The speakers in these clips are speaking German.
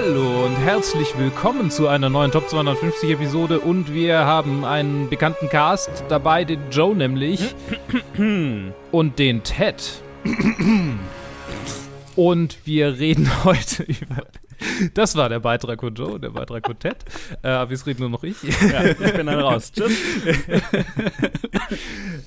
Hallo und herzlich willkommen zu einer neuen Top 250 Episode und wir haben einen bekannten Cast dabei, den Joe nämlich und den Ted. und wir reden heute über das war der Beitrag von Joe, der Beitrag von Ted. Äh, aber jetzt rede nur noch ich. Ja, ich bin dann raus. Tschüss.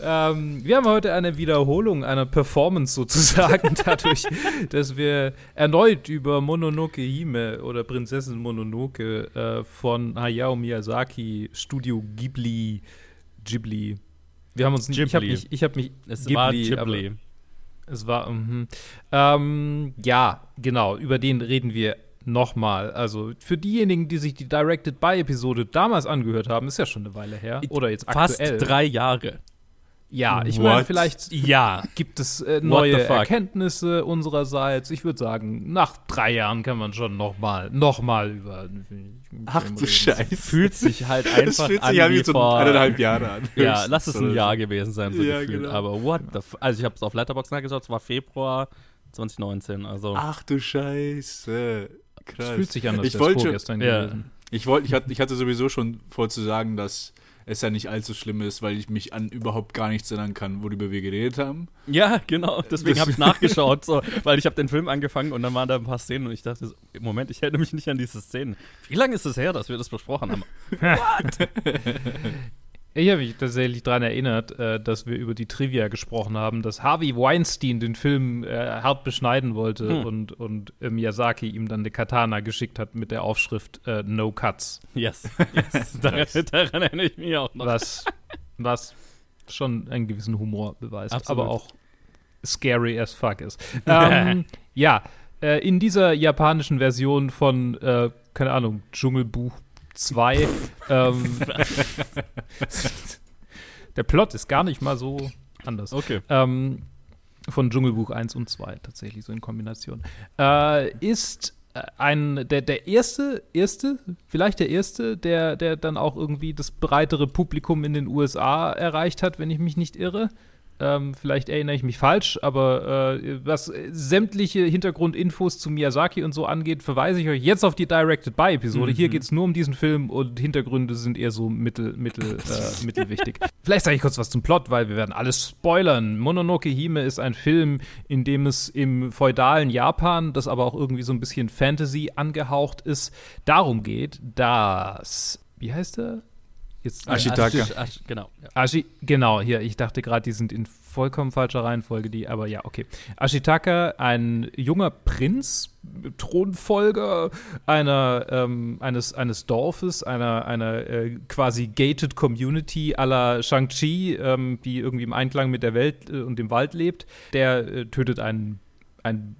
ähm, wir haben heute eine Wiederholung einer Performance sozusagen, dadurch, dass wir erneut über Mononoke Hime oder Prinzessin Mononoke äh, von Hayao Miyazaki, Studio Ghibli, Ghibli. Wir haben uns nicht, ich habe mich, ich habe mich, es Ghibli, war Ghibli. Es war, mhm. ähm, ja, genau, über den reden wir nochmal. Also für diejenigen, die sich die Directed By-Episode damals angehört haben, ist ja schon eine Weile her. Oder jetzt Fast aktuell. Fast drei Jahre. Ja, ich meine, vielleicht ja. gibt es äh, neue Erkenntnisse unsererseits. Ich würde sagen, nach drei Jahren kann man schon nochmal noch mal über. Ach du Scheiße. Fühlt sich halt einfach das fühlt sich an wie so vor eineinhalb Jahre an. Ja, lass es ein Jahr gewesen sein, so ja, gefühlt. Genau. Aber what the f Also ich habe es auf Letterboxd nachgeschaut, es war Februar 2019, also. Ach du Scheiße. Krass. Es fühlt sich an, als ich wollte vorgestern ja. gewesen. Ich, wollte, ich, hatte, ich hatte sowieso schon vor zu sagen, dass es ja nicht allzu schlimm ist, weil ich mich an überhaupt gar nichts erinnern kann, worüber wir geredet haben. Ja, genau. Deswegen habe ich nachgeschaut, so, weil ich habe den Film angefangen und dann waren da ein paar Szenen und ich dachte, so, Moment, ich erinnere mich nicht an diese Szenen. Wie lange ist es her, dass wir das besprochen haben? What? Ich habe mich tatsächlich daran erinnert, äh, dass wir über die Trivia gesprochen haben, dass Harvey Weinstein den Film äh, hart beschneiden wollte hm. und, und äh, Miyazaki ihm dann eine Katana geschickt hat mit der Aufschrift äh, No Cuts. Yes, yes. daran, daran, erinnere ich mich auch noch. Was, was schon einen gewissen Humor beweist, Absolut. aber auch scary as fuck ist. ähm, ja, äh, in dieser japanischen Version von, äh, keine Ahnung, Dschungelbuch 2. ähm, der Plot ist gar nicht mal so anders. Okay. Ähm, von Dschungelbuch 1 und 2 tatsächlich, so in Kombination. Äh, ist äh, ein, der, der erste, erste, vielleicht der erste, der, der dann auch irgendwie das breitere Publikum in den USA erreicht hat, wenn ich mich nicht irre. Ähm, vielleicht erinnere ich mich falsch, aber äh, was sämtliche Hintergrundinfos zu Miyazaki und so angeht, verweise ich euch jetzt auf die Directed By-Episode. Mhm. Hier geht es nur um diesen Film und Hintergründe sind eher so mittel, mittel, äh, mittelwichtig. vielleicht sage ich kurz was zum Plot, weil wir werden alles spoilern. Mononoke Hime ist ein Film, in dem es im feudalen Japan, das aber auch irgendwie so ein bisschen Fantasy angehaucht ist, darum geht, dass wie heißt er? Jetzt, Ashitaka. Ash, Ash, genau. Ja. Ashi, genau, hier, ich dachte gerade, die sind in vollkommen falscher Reihenfolge, die, aber ja, okay. Ashitaka, ein junger Prinz, Thronfolger einer, ähm, eines, eines Dorfes, einer, einer äh, quasi gated Community la Shang-Chi, ähm, die irgendwie im Einklang mit der Welt äh, und dem Wald lebt, der äh, tötet einen, einen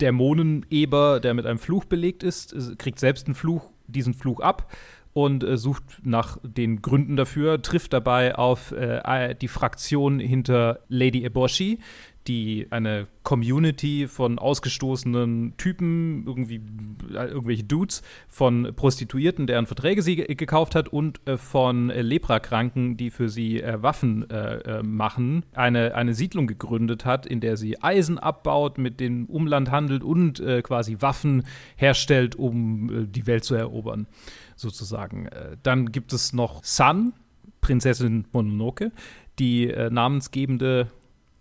Dämoneneber, der mit einem Fluch belegt ist, kriegt selbst einen Fluch, diesen Fluch ab und äh, sucht nach den Gründen dafür, trifft dabei auf äh, die Fraktion hinter Lady Eboshi, die eine Community von ausgestoßenen Typen, irgendwie äh, irgendwelche Dudes, von Prostituierten, deren Verträge sie gekauft hat und äh, von äh, Leprakranken, die für sie äh, Waffen äh, äh, machen, eine, eine Siedlung gegründet hat, in der sie Eisen abbaut, mit dem Umland handelt und quasi Waffen herstellt, um die Welt zu erobern sozusagen. Äh, dann gibt es noch Sun, Prinzessin Mononoke, die äh, namensgebende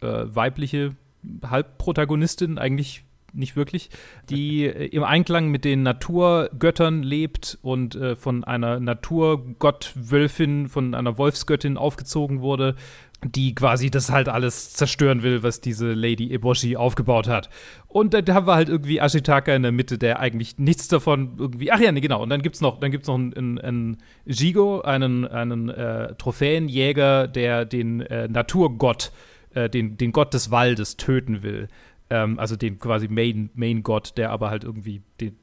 äh, weibliche Halbprotagonistin, eigentlich nicht wirklich, die äh, im Einklang mit den Naturgöttern lebt und äh, von einer Naturgottwölfin, von einer Wolfsgöttin aufgezogen wurde die quasi das halt alles zerstören will, was diese Lady Eboshi aufgebaut hat. Und dann haben wir halt irgendwie Ashitaka in der Mitte, der eigentlich nichts davon irgendwie. Ach ja, nee, genau. Und dann gibt's noch, dann gibt's noch einen, einen, Jigo, einen, einen äh, Trophäenjäger, der den äh, Naturgott, äh, den, den Gott des Waldes töten will. Ähm, also den quasi Main, Main Gott, der aber halt irgendwie den,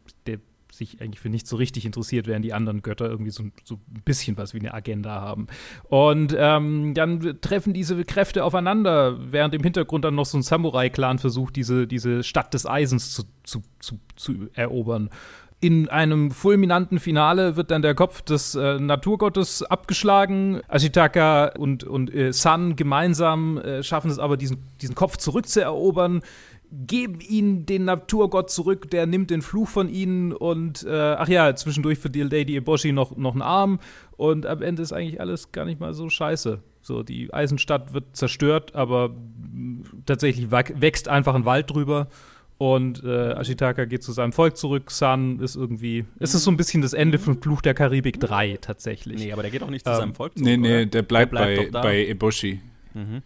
sich eigentlich für nichts so richtig interessiert, während die anderen Götter irgendwie so, so ein bisschen was wie eine Agenda haben. Und ähm, dann treffen diese Kräfte aufeinander, während im Hintergrund dann noch so ein Samurai-Clan versucht, diese, diese Stadt des Eisens zu, zu, zu, zu erobern. In einem fulminanten Finale wird dann der Kopf des äh, Naturgottes abgeschlagen. Ashitaka und, und äh, Sun gemeinsam äh, schaffen es aber, diesen, diesen Kopf zurückzuerobern geben ihnen den Naturgott zurück, der nimmt den Fluch von ihnen und äh, ach ja, zwischendurch verdient Lady Eboshi noch, noch einen Arm und am Ende ist eigentlich alles gar nicht mal so scheiße. So, die Eisenstadt wird zerstört, aber tatsächlich wächst einfach ein Wald drüber. Und äh, Ashitaka geht zu seinem Volk zurück. Sun ist irgendwie. Es ist so ein bisschen das Ende von Fluch der Karibik 3 tatsächlich. Nee, aber der geht auch nicht zu ähm, seinem Volk zurück. Nee, nee, der bleibt, der bleibt bei, bei Eboshi. Mhm.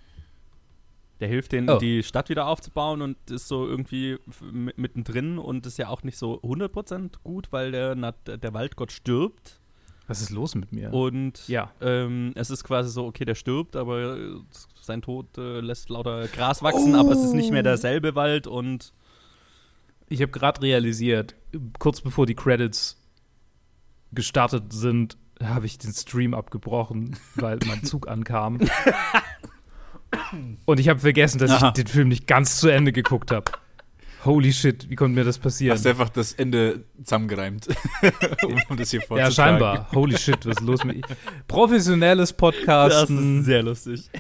Der hilft denen, oh. die Stadt wieder aufzubauen und ist so irgendwie mittendrin und ist ja auch nicht so 100% gut, weil der, der Waldgott stirbt. Was ist los mit mir? Und ja. Ähm, es ist quasi so, okay, der stirbt, aber sein Tod äh, lässt lauter Gras wachsen, oh. aber es ist nicht mehr derselbe Wald und ich habe gerade realisiert, kurz bevor die Credits gestartet sind, habe ich den Stream abgebrochen, weil mein Zug ankam. Und ich habe vergessen, dass Aha. ich den Film nicht ganz zu Ende geguckt habe. Holy shit, wie konnte mir das passieren? Hast du einfach das Ende zusammengereimt, um das hier vorzutragen. Ja, scheinbar. Holy shit, was ist los mit Professionelles Podcasten. Das ist sehr lustig.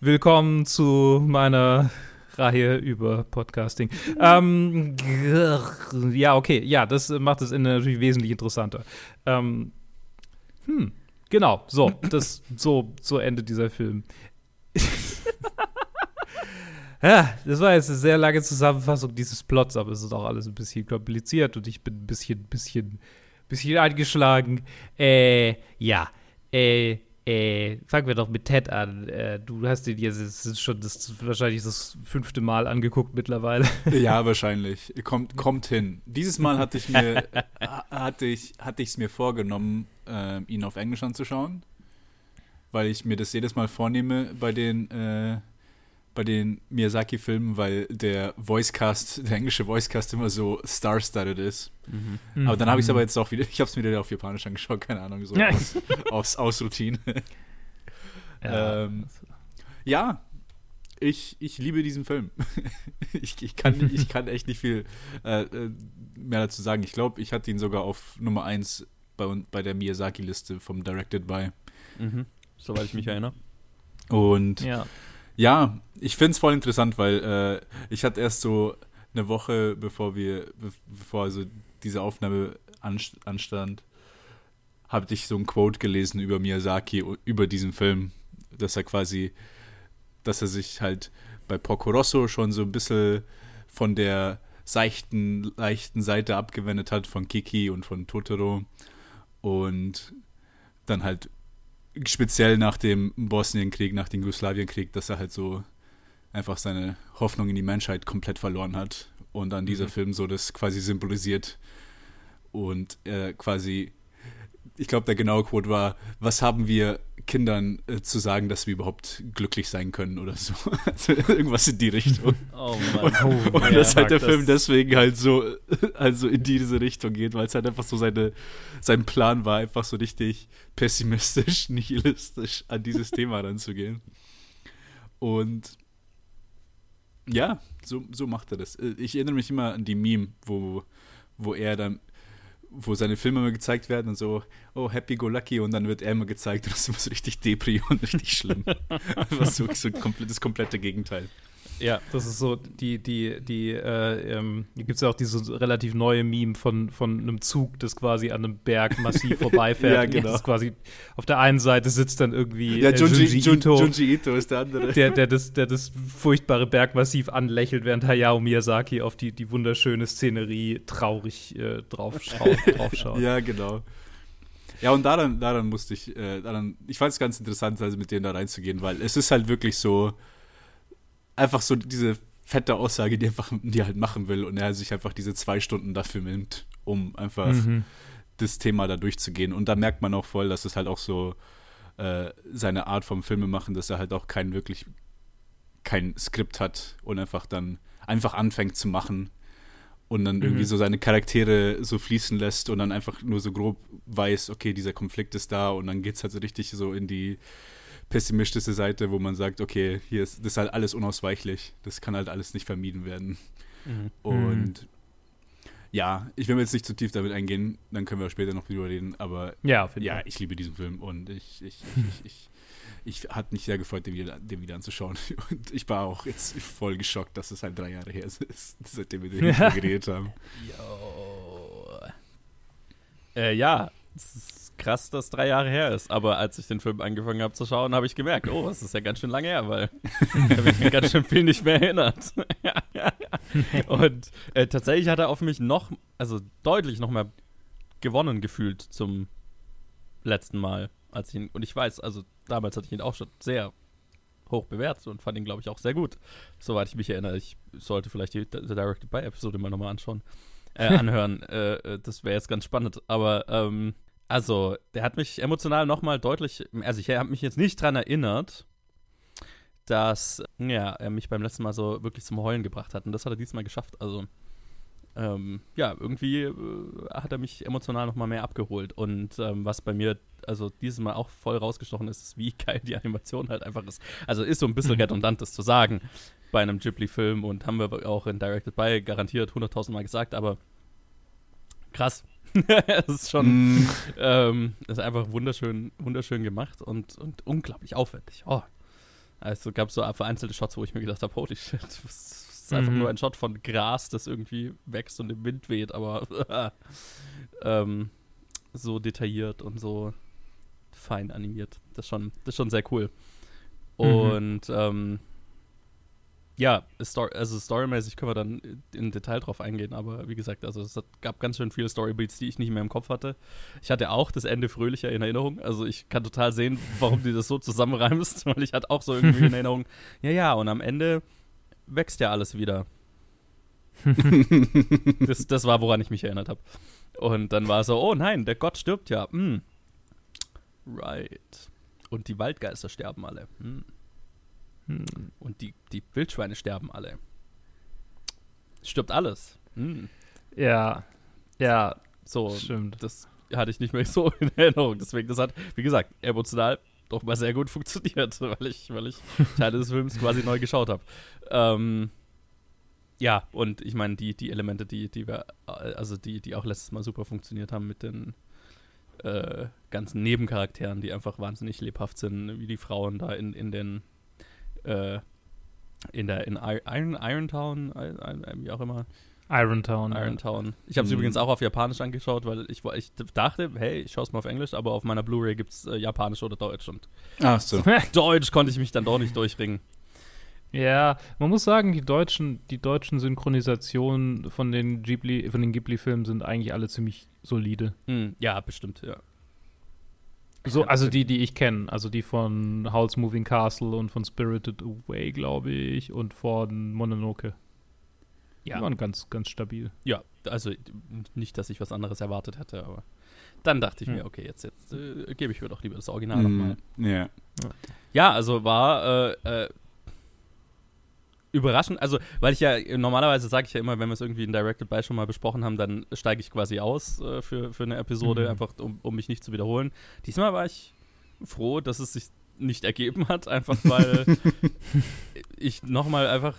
Willkommen zu meiner Reihe über Podcasting. Ähm, ja, okay, ja, das macht das Ende natürlich wesentlich interessanter. Ähm, hm, genau, so, das, so, so endet dieser Film. ja, das war jetzt eine sehr lange Zusammenfassung dieses Plots, aber es ist auch alles ein bisschen kompliziert und ich bin ein bisschen, bisschen, bisschen angeschlagen. Äh, ja, äh, äh, fangen wir doch mit Ted an. Äh, du hast ihn jetzt ist schon das, wahrscheinlich das fünfte Mal angeguckt mittlerweile. Ja, wahrscheinlich. Kommt, kommt hin. Dieses Mal hatte ich mir hatte ich hatte ich es mir vorgenommen, äh, ihn auf Englisch anzuschauen, weil ich mir das jedes Mal vornehme bei den äh, bei den Miyazaki-Filmen, weil der Voicecast, der englische Voicecast immer so star-studded ist. Mhm. Aber dann habe ich es aber jetzt auch wieder, ich habe es mir wieder auf Japanisch angeschaut, keine Ahnung, so ja. aus, aus, aus, Routine. Ja, ähm, ja ich, ich liebe diesen Film. ich, ich, kann, ich kann echt nicht viel äh, äh mehr dazu sagen. Ich glaube, ich hatte ihn sogar auf Nummer 1 bei, bei der Miyazaki-Liste vom Directed by. Mhm. Soweit ich mich erinnere. Und ja. Ja, ich finde es voll interessant, weil äh, ich hatte erst so eine Woche, bevor wir, bevor also diese Aufnahme anstand, habe ich so ein Quote gelesen über Miyazaki, über diesen Film, dass er quasi, dass er sich halt bei Porco Rosso schon so ein bisschen von der seichten, leichten Seite abgewendet hat von Kiki und von Totoro und dann halt speziell nach dem Bosnienkrieg, nach dem Jugoslawienkrieg, dass er halt so einfach seine Hoffnung in die Menschheit komplett verloren hat und dann dieser mhm. Film so das quasi symbolisiert und äh, quasi, ich glaube, der genaue Quote war, was haben wir Kindern äh, zu sagen, dass wir überhaupt glücklich sein können oder so. Also irgendwas in die Richtung. Oh Mann. Und, oh, und dass halt der das. Film deswegen halt so also in diese Richtung geht, weil es halt einfach so seine, sein Plan war, einfach so richtig pessimistisch, nihilistisch an dieses Thema ranzugehen. Und ja, so, so macht er das. Äh, ich erinnere mich immer an die Meme, wo, wo er dann wo seine Filme immer gezeigt werden und so, oh, happy go lucky und dann wird er immer gezeigt und das ist immer so richtig depri und richtig schlimm. Was so, so komplett, das komplette Gegenteil. Ja, das ist so, die, die, die, äh, ähm, hier gibt es ja auch diese relativ neue Meme von, von einem Zug, das quasi an einem Berg massiv vorbeifährt. ja, genau. Das quasi auf der einen Seite sitzt dann irgendwie ja, Junji, äh, Junji Ito. Junji Ito ist der andere. Der, der, das, der das furchtbare Bergmassiv anlächelt, während Hayao Miyazaki auf die, die wunderschöne Szenerie traurig äh, draufschaut, draufschaut. ja, genau. Ja, und daran, daran musste ich, äh, daran, ich fand es ganz interessant, also mit denen da reinzugehen, weil es ist halt wirklich so, einfach so diese fette Aussage, die einfach die halt machen will und er sich einfach diese zwei Stunden dafür nimmt, um einfach mhm. das Thema da durchzugehen. Und da merkt man auch voll, dass es halt auch so äh, seine Art vom Filme machen, dass er halt auch kein wirklich kein Skript hat und einfach dann einfach anfängt zu machen und dann irgendwie mhm. so seine Charaktere so fließen lässt und dann einfach nur so grob weiß, okay, dieser Konflikt ist da und dann geht es halt so richtig so in die pessimistische Seite, wo man sagt, okay, hier ist das ist halt alles unausweichlich. Das kann halt alles nicht vermieden werden. Mhm. Und ja, ich will jetzt nicht zu tief damit eingehen, dann können wir später noch drüber reden, aber ja, ja ich liebe diesen Film und ich, ich, ich, ich, ich hat mich sehr gefreut, den wieder, den wieder anzuschauen. Und ich war auch jetzt voll geschockt, dass es halt drei Jahre her ist, seitdem wir den ja. geredet haben. Yo. Äh, ja, es ist krass, dass drei Jahre her ist. Aber als ich den Film angefangen habe zu schauen, habe ich gemerkt, oh, es ist ja ganz schön lange her, weil ich habe mich ganz schön viel nicht mehr erinnert. Und äh, tatsächlich hat er auf mich noch, also deutlich noch mehr gewonnen gefühlt zum letzten Mal, als ich ihn, und ich weiß, also damals hatte ich ihn auch schon sehr hoch bewertet und fand ihn, glaube ich, auch sehr gut. Soweit ich mich erinnere, ich sollte vielleicht die, die Directed by Episode mal nochmal anschauen, äh, anhören. äh, äh das wäre jetzt ganz spannend. Aber, ähm, also, der hat mich emotional nochmal deutlich, also ich habe mich jetzt nicht dran erinnert, dass, ja, er mich beim letzten Mal so wirklich zum Heulen gebracht hat. Und das hat er diesmal geschafft. Also, ähm, ja, irgendwie äh, hat er mich emotional noch mal mehr abgeholt. Und ähm, was bei mir, also dieses Mal auch voll rausgestochen ist, ist, wie geil die Animation halt einfach ist. Also ist so ein bisschen mhm. redundant, das zu sagen bei einem Ghibli-Film und haben wir auch in Directed By garantiert 100.000 Mal gesagt, aber krass. es ist schon, mm. ähm, ist einfach wunderschön, wunderschön gemacht und, und unglaublich aufwendig. Oh. Also gab es so vereinzelte Shots, wo ich mir gedacht habe, holy shit, was, ist einfach mhm. nur ein Shot von Gras, das irgendwie wächst und im Wind weht, aber ähm, so detailliert und so fein animiert. Das ist schon, das ist schon sehr cool. Mhm. Und mhm. ähm, ja, Story, also storymäßig können wir dann in Detail drauf eingehen, aber wie gesagt, also es gab ganz schön viele Storybeats, die ich nicht mehr im Kopf hatte. Ich hatte auch das Ende fröhlicher in Erinnerung, also ich kann total sehen, warum du das so zusammenreimst, weil ich hatte auch so irgendwie in Erinnerung, ja, ja, und am Ende wächst ja alles wieder. das, das war, woran ich mich erinnert habe. Und dann war so, oh nein, der Gott stirbt ja. Mm. Right. Und die Waldgeister sterben alle. Mm. Hm. Und die, die Wildschweine sterben alle. Stirbt alles. Mm. Ja. Ja. So, stimmt. Das hatte ich nicht mehr so in Erinnerung. Deswegen, das hat, wie gesagt, emotional doch mal sehr gut funktioniert, weil ich, weil ich Teile des Films quasi neu geschaut habe. Ähm, ja, und ich meine, die, die Elemente, die, die wir, also die, die auch letztes Mal super funktioniert haben mit den äh, ganzen Nebencharakteren, die einfach wahnsinnig lebhaft sind, wie die Frauen da in, in den äh, in der in Iron, Irontown, wie auch immer, Irontown. Irontown. Ja. Ich habe es mhm. übrigens auch auf Japanisch angeschaut, weil ich, ich dachte, hey, ich schaue es mal auf Englisch, aber auf meiner Blu-ray gibt es äh, Japanisch oder Deutsch. Und Ach so. Deutsch konnte ich mich dann doch nicht durchringen. Ja, man muss sagen, die deutschen, die deutschen Synchronisationen von den Ghibli, von den Ghibli-Filmen sind eigentlich alle ziemlich solide. Mhm. Ja, bestimmt, ja. So, also die, die ich kenne, also die von Howl's Moving Castle und von Spirited Away, glaube ich, und von Mononoke. Ja. Die waren ganz, ganz stabil. Ja, also nicht, dass ich was anderes erwartet hätte, aber dann dachte ich hm. mir, okay, jetzt, jetzt äh, gebe ich mir doch lieber das Original mm, nochmal. Yeah. Ja, also war äh, äh, überraschend, also weil ich ja normalerweise sage ich ja immer, wenn wir es irgendwie in Directed By schon mal besprochen haben, dann steige ich quasi aus äh, für, für eine Episode, mhm. einfach um, um mich nicht zu wiederholen. Diesmal war ich froh, dass es sich nicht ergeben hat, einfach weil ich nochmal einfach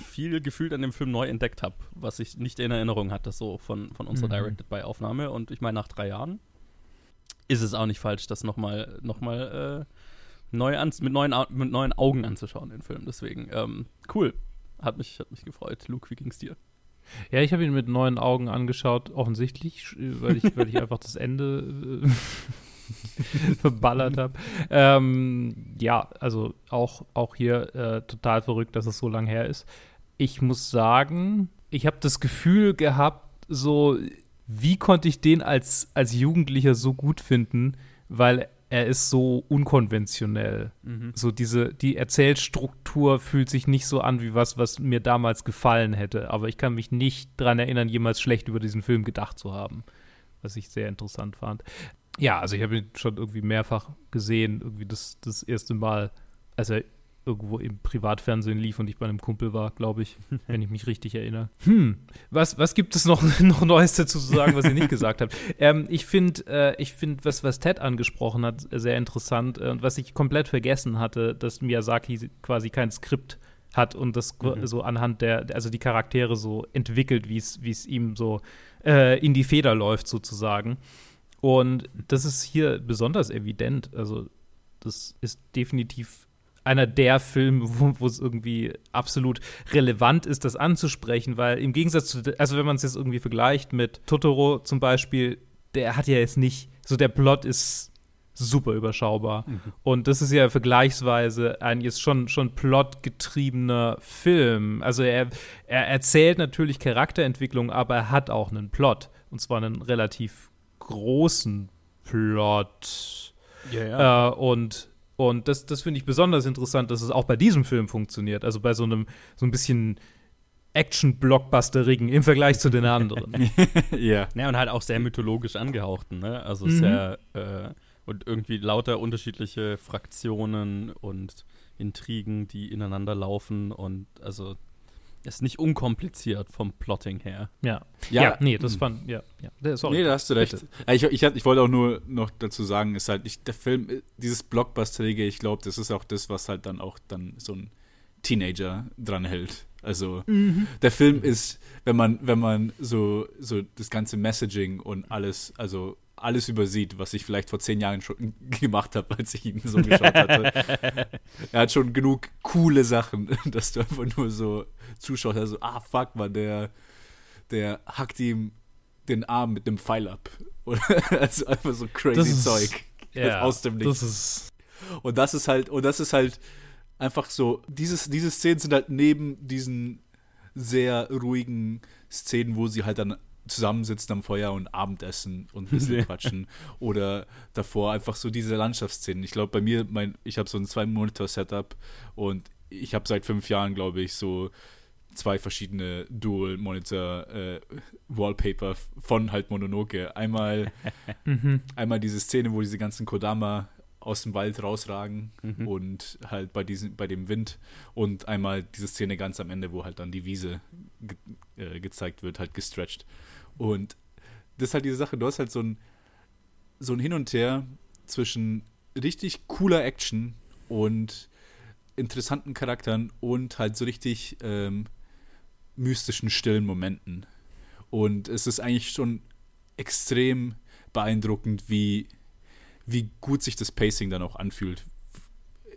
viel gefühlt an dem Film neu entdeckt habe, was ich nicht in Erinnerung hatte, so von, von unserer mhm. Directed by Aufnahme. Und ich meine, nach drei Jahren ist es auch nicht falsch, das nochmal noch mal, äh, neu mit, neuen, mit neuen Augen anzuschauen, den Film. Deswegen, ähm, cool. Hat mich, hat mich gefreut. Luke, wie ging's dir? Ja, ich habe ihn mit neuen Augen angeschaut, offensichtlich, weil ich, weil ich einfach das Ende äh, verballert habe. Ähm, ja, also auch, auch hier äh, total verrückt, dass es so lang her ist. Ich muss sagen, ich habe das Gefühl gehabt, so, wie konnte ich den als, als Jugendlicher so gut finden, weil er ist so unkonventionell. Mhm. So diese, die Erzählstruktur fühlt sich nicht so an wie was, was mir damals gefallen hätte. Aber ich kann mich nicht daran erinnern, jemals schlecht über diesen Film gedacht zu haben. Was ich sehr interessant fand. Ja, also ich habe ihn schon irgendwie mehrfach gesehen, irgendwie das, das erste Mal, als er irgendwo im Privatfernsehen lief und ich bei einem Kumpel war, glaube ich, wenn ich mich richtig erinnere. Hm, was, was gibt es noch, noch Neues dazu zu sagen, was ihr nicht gesagt habt? Ähm, ich finde, äh, ich finde, was, was Ted angesprochen hat, sehr interessant und äh, was ich komplett vergessen hatte, dass Miyazaki quasi kein Skript hat und das mhm. so anhand der, also die Charaktere so entwickelt, wie es ihm so äh, in die Feder läuft, sozusagen. Und das ist hier besonders evident. Also das ist definitiv einer der Filme, wo es irgendwie absolut relevant ist, das anzusprechen, weil im Gegensatz zu, also wenn man es jetzt irgendwie vergleicht mit Totoro zum Beispiel, der hat ja jetzt nicht, so der Plot ist super überschaubar. Mhm. Und das ist ja vergleichsweise ein jetzt schon, schon plotgetriebener Film. Also er, er erzählt natürlich Charakterentwicklung, aber er hat auch einen Plot. Und zwar einen relativ großen Plot. Ja, ja. Äh, und und das, das finde ich besonders interessant, dass es auch bei diesem Film funktioniert. Also bei so einem, so ein bisschen Action-Blockbusterigen im Vergleich zu den anderen. ja. Ja, und halt auch sehr mythologisch angehauchten, ne? Also mhm. sehr, äh, und irgendwie lauter unterschiedliche Fraktionen und Intrigen, die ineinander laufen und also ist nicht unkompliziert vom Plotting her. Ja. Ja, ja nee, das fand, ja, ja. Sorry, nee, da hast du recht. Ich, ich, ich, wollte auch nur noch dazu sagen, ist halt, ich, der Film, dieses Blockbusterige, ich glaube, das ist auch das, was halt dann auch dann so ein Teenager dran hält. Also mhm. der Film ist, wenn man, wenn man so, so das ganze Messaging und alles, also alles übersieht, was ich vielleicht vor zehn Jahren schon gemacht habe, als ich ihn so geschaut hatte. er hat schon genug coole Sachen, dass du einfach nur so zuschaust, also, ah, fuck, man, der, der hackt ihm den Arm mit einem Pfeil ab. Oder also einfach so crazy ist, Zeug. Ja, aus dem Nichts. Das ist und das ist halt, und das ist halt einfach so, dieses, diese Szenen sind halt neben diesen sehr ruhigen Szenen, wo sie halt dann zusammensitzen am Feuer und Abendessen und ein bisschen quatschen. Oder davor einfach so diese Landschaftsszenen. Ich glaube, bei mir, mein, ich habe so ein Zwei-Monitor-Setup und ich habe seit fünf Jahren, glaube ich, so zwei verschiedene Dual-Monitor-Wallpaper äh, von halt Mononoke. Einmal, mhm. einmal diese Szene, wo diese ganzen Kodama aus dem Wald rausragen mhm. und halt bei diesem, bei dem Wind und einmal diese Szene ganz am Ende, wo halt dann die Wiese ge äh, gezeigt wird, halt gestretched. Und das ist halt diese Sache, du hast halt so ein, so ein Hin und Her zwischen richtig cooler Action und interessanten Charakteren und halt so richtig ähm, mystischen, stillen Momenten. Und es ist eigentlich schon extrem beeindruckend, wie, wie gut sich das Pacing dann auch anfühlt,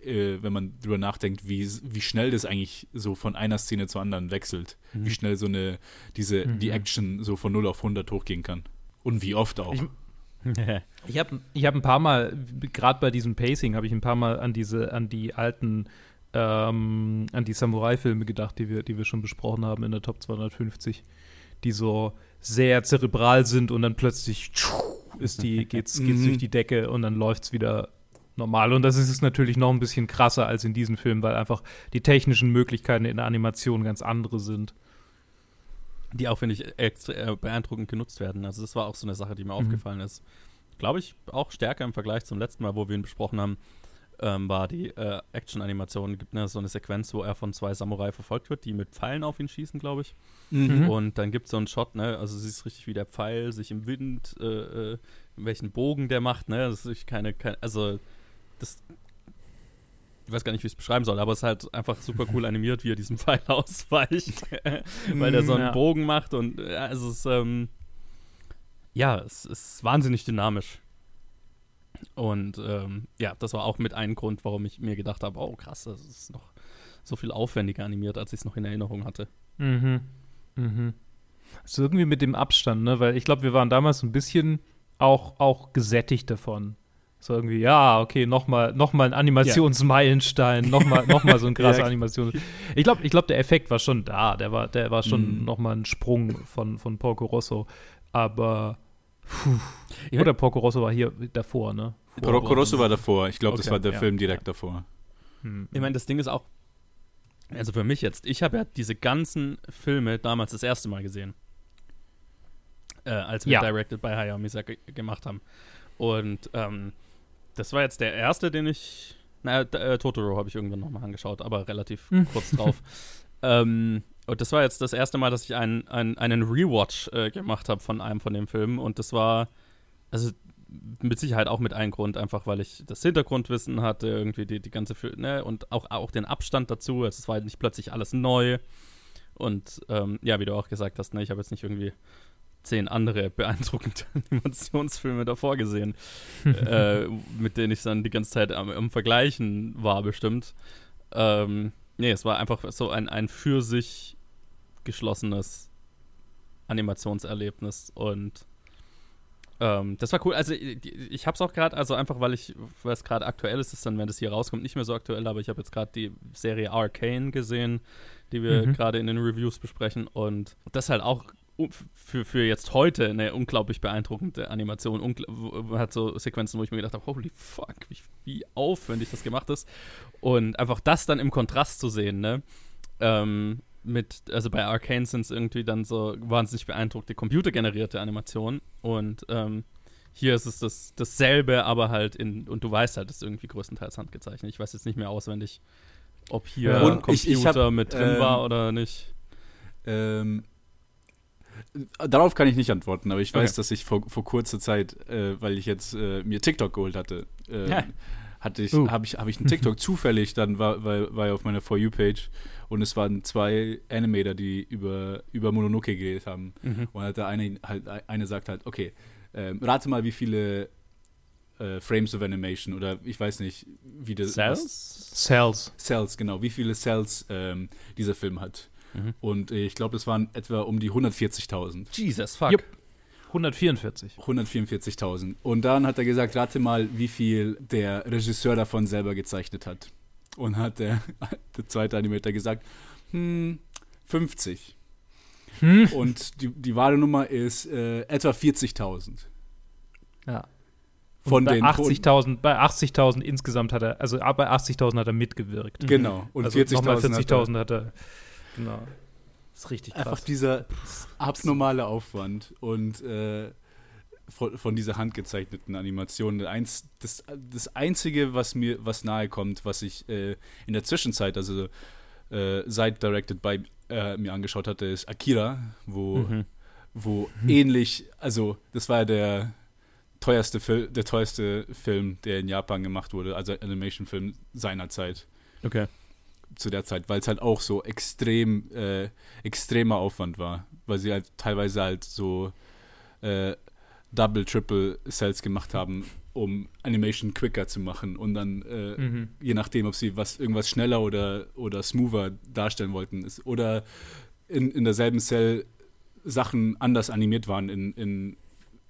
äh, wenn man drüber nachdenkt, wie, wie schnell das eigentlich so von einer Szene zur anderen wechselt. Mhm. Wie schnell so eine, diese, mhm. die Action so von 0 auf 100 hochgehen kann. Und wie oft auch. Ich, ich habe ich hab ein paar Mal, gerade bei diesem Pacing, habe ich ein paar Mal an diese, an die alten, ähm, an die Samurai-Filme gedacht, die wir, die wir schon besprochen haben in der Top 250, die so sehr zerebral sind und dann plötzlich ist die, geht's, geht's mhm. durch die Decke und dann läuft es wieder normal. Und das ist es natürlich noch ein bisschen krasser als in diesem Film, weil einfach die technischen Möglichkeiten in der Animation ganz andere sind. Die auch, finde ich, extra äh, beeindruckend genutzt werden. Also, das war auch so eine Sache, die mir mhm. aufgefallen ist. Glaube ich, auch stärker im Vergleich zum letzten Mal, wo wir ihn besprochen haben, ähm, war die äh, Action-Animation. gibt ne, so eine Sequenz, wo er von zwei Samurai verfolgt wird, die mit Pfeilen auf ihn schießen, glaube ich. Mhm. Und dann gibt es so einen Shot, ne, also siehst richtig, wie der Pfeil sich im Wind, äh, äh, welchen Bogen der macht, ne, das ist keine, keine also das ich weiß gar nicht, wie ich es beschreiben soll, aber es ist halt einfach super cool animiert, wie er diesem Pfeil ausweicht, weil er so einen ja. Bogen macht und ja, es ist, ähm, ja, es ist wahnsinnig dynamisch. Und ähm, ja, das war auch mit einem Grund, warum ich mir gedacht habe, oh krass, das ist noch so viel aufwendiger animiert, als ich es noch in Erinnerung hatte. Mhm. Mhm. Also irgendwie mit dem Abstand, ne? Weil ich glaube, wir waren damals ein bisschen auch, auch gesättigt davon. So irgendwie, ja, okay, nochmal noch mal ein Animationsmeilenstein, ja. nochmal noch mal so ein krasser. Animation. Ich glaube, ich glaub, der Effekt war schon da. Der war, der war schon mhm. nochmal ein Sprung von, von Porco Rosso. Aber, puh. Oder Porco Rosso war hier davor, ne? Vor Porco Rosso war davor. Ich glaube, okay, das war der ja, Film direkt davor. Hm. Ich meine, das Ding ist auch, also für mich jetzt, ich habe ja diese ganzen Filme damals das erste Mal gesehen. Äh, als wir Directed by Hayao Miyazaki gemacht haben. Und ähm, das war jetzt der erste, den ich. Na, äh, Totoro habe ich irgendwann nochmal angeschaut, aber relativ hm. kurz drauf. Ähm, und das war jetzt das erste Mal, dass ich einen, einen, einen Rewatch äh, gemacht habe von einem von den Filmen. Und das war, also mit Sicherheit auch mit einem Grund, einfach weil ich das Hintergrundwissen hatte, irgendwie die, die ganze, ne, und auch, auch den Abstand dazu. Also es war halt nicht plötzlich alles neu. Und ähm, ja, wie du auch gesagt hast, ne, ich habe jetzt nicht irgendwie zehn andere beeindruckende Animationsfilme davor gesehen, äh, mit denen ich dann die ganze Zeit am, am Vergleichen war, bestimmt. Ähm, nee, es war einfach so ein, ein für sich geschlossenes Animationserlebnis und ähm, das war cool. Also ich, ich habe es auch gerade, also einfach weil ich, weil es gerade aktuell ist, ist dann, wenn das hier rauskommt, nicht mehr so aktuell, aber ich habe jetzt gerade die Serie Arcane gesehen, die wir mhm. gerade in den Reviews besprechen und das halt auch für, für jetzt heute eine unglaublich beeindruckende Animation. Ungl hat so Sequenzen, wo ich mir gedacht habe, holy fuck, wie, wie aufwendig das gemacht ist. Und einfach das dann im Kontrast zu sehen, ne? Ähm, mit, also bei Arcane sind es irgendwie dann so wahnsinnig beeindruckte computergenerierte Animationen und ähm, hier ist es das, dasselbe, aber halt in, und du weißt halt, das ist irgendwie größtenteils handgezeichnet. Ich weiß jetzt nicht mehr auswendig, ob hier ja. Computer ich, ich hab, mit drin ähm, war oder nicht. Ähm, Darauf kann ich nicht antworten, aber ich weiß, okay. dass ich vor, vor kurzer Zeit, äh, weil ich jetzt äh, mir TikTok geholt hatte, äh, ja. Hatte ich, uh. habe ich, hab ich einen TikTok zufällig, dann war, war, war auf meiner For You-Page und es waren zwei Animator, die über, über Mononoke geredet haben. Mhm. Und halt der eine, halt, eine sagt halt, okay, ähm, rate mal, wie viele äh, Frames of Animation oder ich weiß nicht, wie das. Cells? Cells. Cells, genau. Wie viele Cells ähm, dieser Film hat. Mhm. Und ich glaube, das waren etwa um die 140.000. Jesus, fuck. Yep. 144. 144.000. Und dann hat er gesagt, rate mal, wie viel der Regisseur davon selber gezeichnet hat. Und hat der, der zweite Animator gesagt, hm, 50. Hm? Und die, die wahre Nummer ist äh, etwa 40.000. Ja. Von bei 80.000 bei 80.000 insgesamt hat er, also bei 80.000 hat er mitgewirkt. Genau. Und also 40.000 hat, er, Genau. Das ist richtig krass. Einfach dieser abnormale Aufwand und äh, von, von, dieser handgezeichneten Animation. Eins, das, das Einzige, was mir was nahe kommt, was ich äh, in der Zwischenzeit, also äh, seit Directed by äh, mir angeschaut hatte, ist Akira, wo, mhm. wo mhm. ähnlich, also das war ja der teuerste, Fil der teuerste Film, der in Japan gemacht wurde, also Animation-Film seiner Zeit. Okay zu der Zeit, weil es halt auch so extrem, äh, extremer Aufwand war, weil sie halt teilweise halt so äh, Double, Triple Cells gemacht haben, um Animation quicker zu machen und dann äh, mhm. je nachdem, ob sie was irgendwas schneller oder, oder smoother darstellen wollten ist, oder in, in derselben Cell Sachen anders animiert waren in, in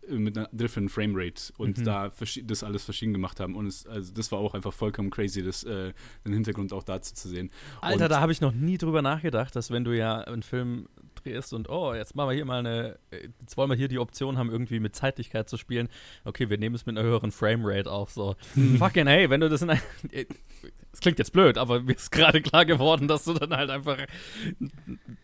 mit einer different Framerate und mhm. da das alles verschieden gemacht haben. Und es, also das war auch einfach vollkommen crazy, das, äh, den Hintergrund auch dazu zu sehen. Alter, und da habe ich noch nie drüber nachgedacht, dass wenn du ja einen Film drehst und oh, jetzt machen wir hier mal eine, jetzt wollen wir hier die Option haben, irgendwie mit Zeitlichkeit zu spielen. Okay, wir nehmen es mit einer höheren Framerate auf. So, fucking hey, wenn du das in ein, es klingt jetzt blöd, aber mir ist gerade klar geworden, dass du dann halt einfach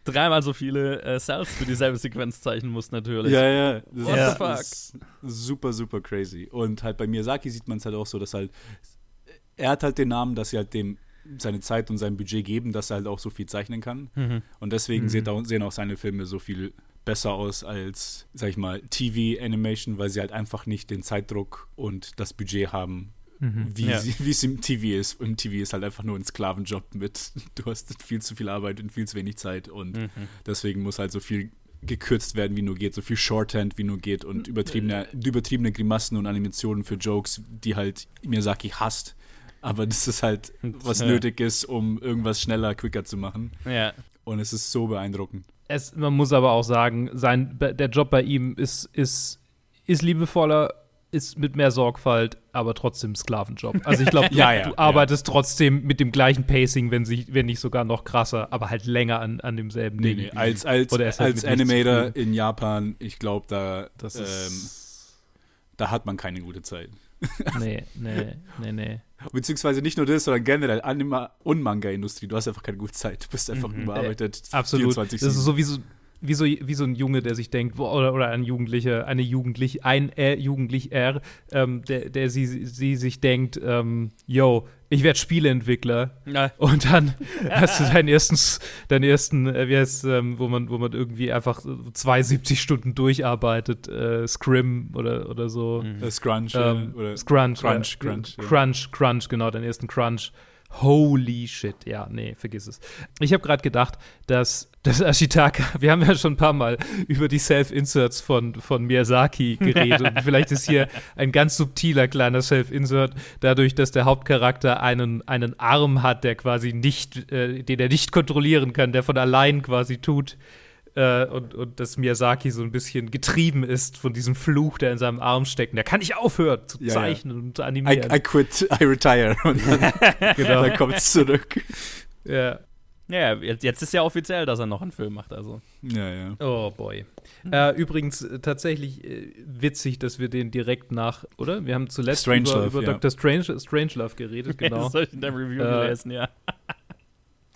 dreimal so viele äh, Cells für dieselbe Sequenz zeichnen musst, natürlich. Ja, ja. Das What ja. the fuck? Ist super, super crazy. Und halt bei Miyazaki sieht man es halt auch so, dass halt, er hat halt den Namen, dass sie halt dem seine Zeit und sein Budget geben, dass er halt auch so viel zeichnen kann. Mhm. Und deswegen mhm. sehen auch seine Filme so viel besser aus als, sag ich mal, TV-Animation, weil sie halt einfach nicht den Zeitdruck und das Budget haben, mhm. wie, ja. es im TV ist. Im TV ist halt einfach nur ein Sklavenjob mit, du hast viel zu viel Arbeit und viel zu wenig Zeit und mhm. deswegen muss halt so viel gekürzt werden, wie nur geht, so viel Shorthand, wie nur geht und übertriebene, übertriebene Grimassen und Animationen für Jokes, die halt Miyazaki hasst aber das ist halt, was ja. nötig ist, um irgendwas schneller, quicker zu machen. Ja. Und es ist so beeindruckend. Es, man muss aber auch sagen, sein, der Job bei ihm ist, ist, ist liebevoller, ist mit mehr Sorgfalt, aber trotzdem Sklavenjob. Also ich glaube, du, ja, ja, du, arbeitest ja. trotzdem mit dem gleichen Pacing, wenn, sich, wenn nicht sogar noch krasser, aber halt länger an, an demselben nee, Ding. Nee, als als, halt als Animator in Japan, ich glaube, da, ähm, da hat man keine gute Zeit. nee, nee, nee, nee. Beziehungsweise nicht nur das, sondern generell Anima- und Manga-Industrie. Du hast einfach keine gute Zeit. Du bist einfach mhm. überarbeitet. Äh, absolut. 24, das ist sowieso wie so, wie so ein Junge, der sich denkt, oder, oder ein Jugendlicher, eine Jugendliche, ein äh, Jugendlicher, ähm, der, der sie, sie sich denkt, ähm, yo, ich werde Spieleentwickler. Ja. Und dann hast du deinen ersten, deinen ersten, äh, wie heißt ähm, wo man, wo man irgendwie einfach 72 Stunden durcharbeitet, äh, Scrim oder, oder so. Mhm. Scrunch, ähm, oder Scrunch, Crunch, Crunch, ja. Crunch, Crunch, genau, deinen ersten Crunch Holy shit. Ja, nee, vergiss es. Ich habe gerade gedacht, dass das Ashitaka, wir haben ja schon ein paar Mal über die Self-Inserts von, von Miyazaki geredet. und vielleicht ist hier ein ganz subtiler kleiner Self-Insert, dadurch, dass der Hauptcharakter einen, einen Arm hat, der quasi nicht, äh, den er nicht kontrollieren kann, der von allein quasi tut. Äh, und, und dass Miyazaki so ein bisschen getrieben ist von diesem Fluch, der in seinem Arm steckt. Und der kann nicht aufhören zu ja, zeichnen ja. und zu animieren. I, I, quit, I retire. Und dann, genau. dann kommt es zurück. Ja. Ja, jetzt ist ja offiziell, dass er noch einen Film macht, also. Ja, ja. Oh boy. Mhm. Äh, übrigens äh, tatsächlich äh, witzig, dass wir den direkt nach, oder? Wir haben zuletzt Strange über, Love, über ja. Dr. Strange, Strangelove geredet, genau. das habe ich in der Review äh, gelesen, ja.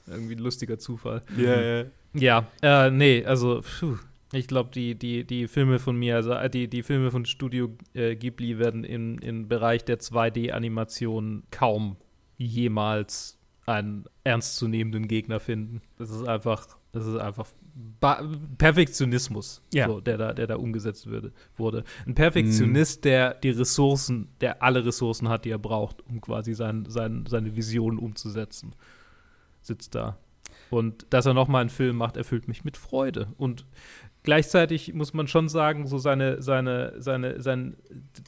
Irgendwie ein lustiger Zufall. Ja, ja. Ja, äh, nee, also, pfuh. Ich glaube, die, die, die Filme von mir, also die, die Filme von Studio äh, Ghibli werden im, im Bereich der 2D-Animation kaum jemals einen ernstzunehmenden Gegner finden. Das ist einfach, das ist einfach ba Perfektionismus, ja. so, der, da, der da umgesetzt würde, wurde. Ein Perfektionist, mm. der die Ressourcen, der alle Ressourcen hat, die er braucht, um quasi sein, sein, seine Vision umzusetzen, sitzt da. Und dass er nochmal einen Film macht, erfüllt mich mit Freude. Und gleichzeitig muss man schon sagen, so seine, seine, seine, sein,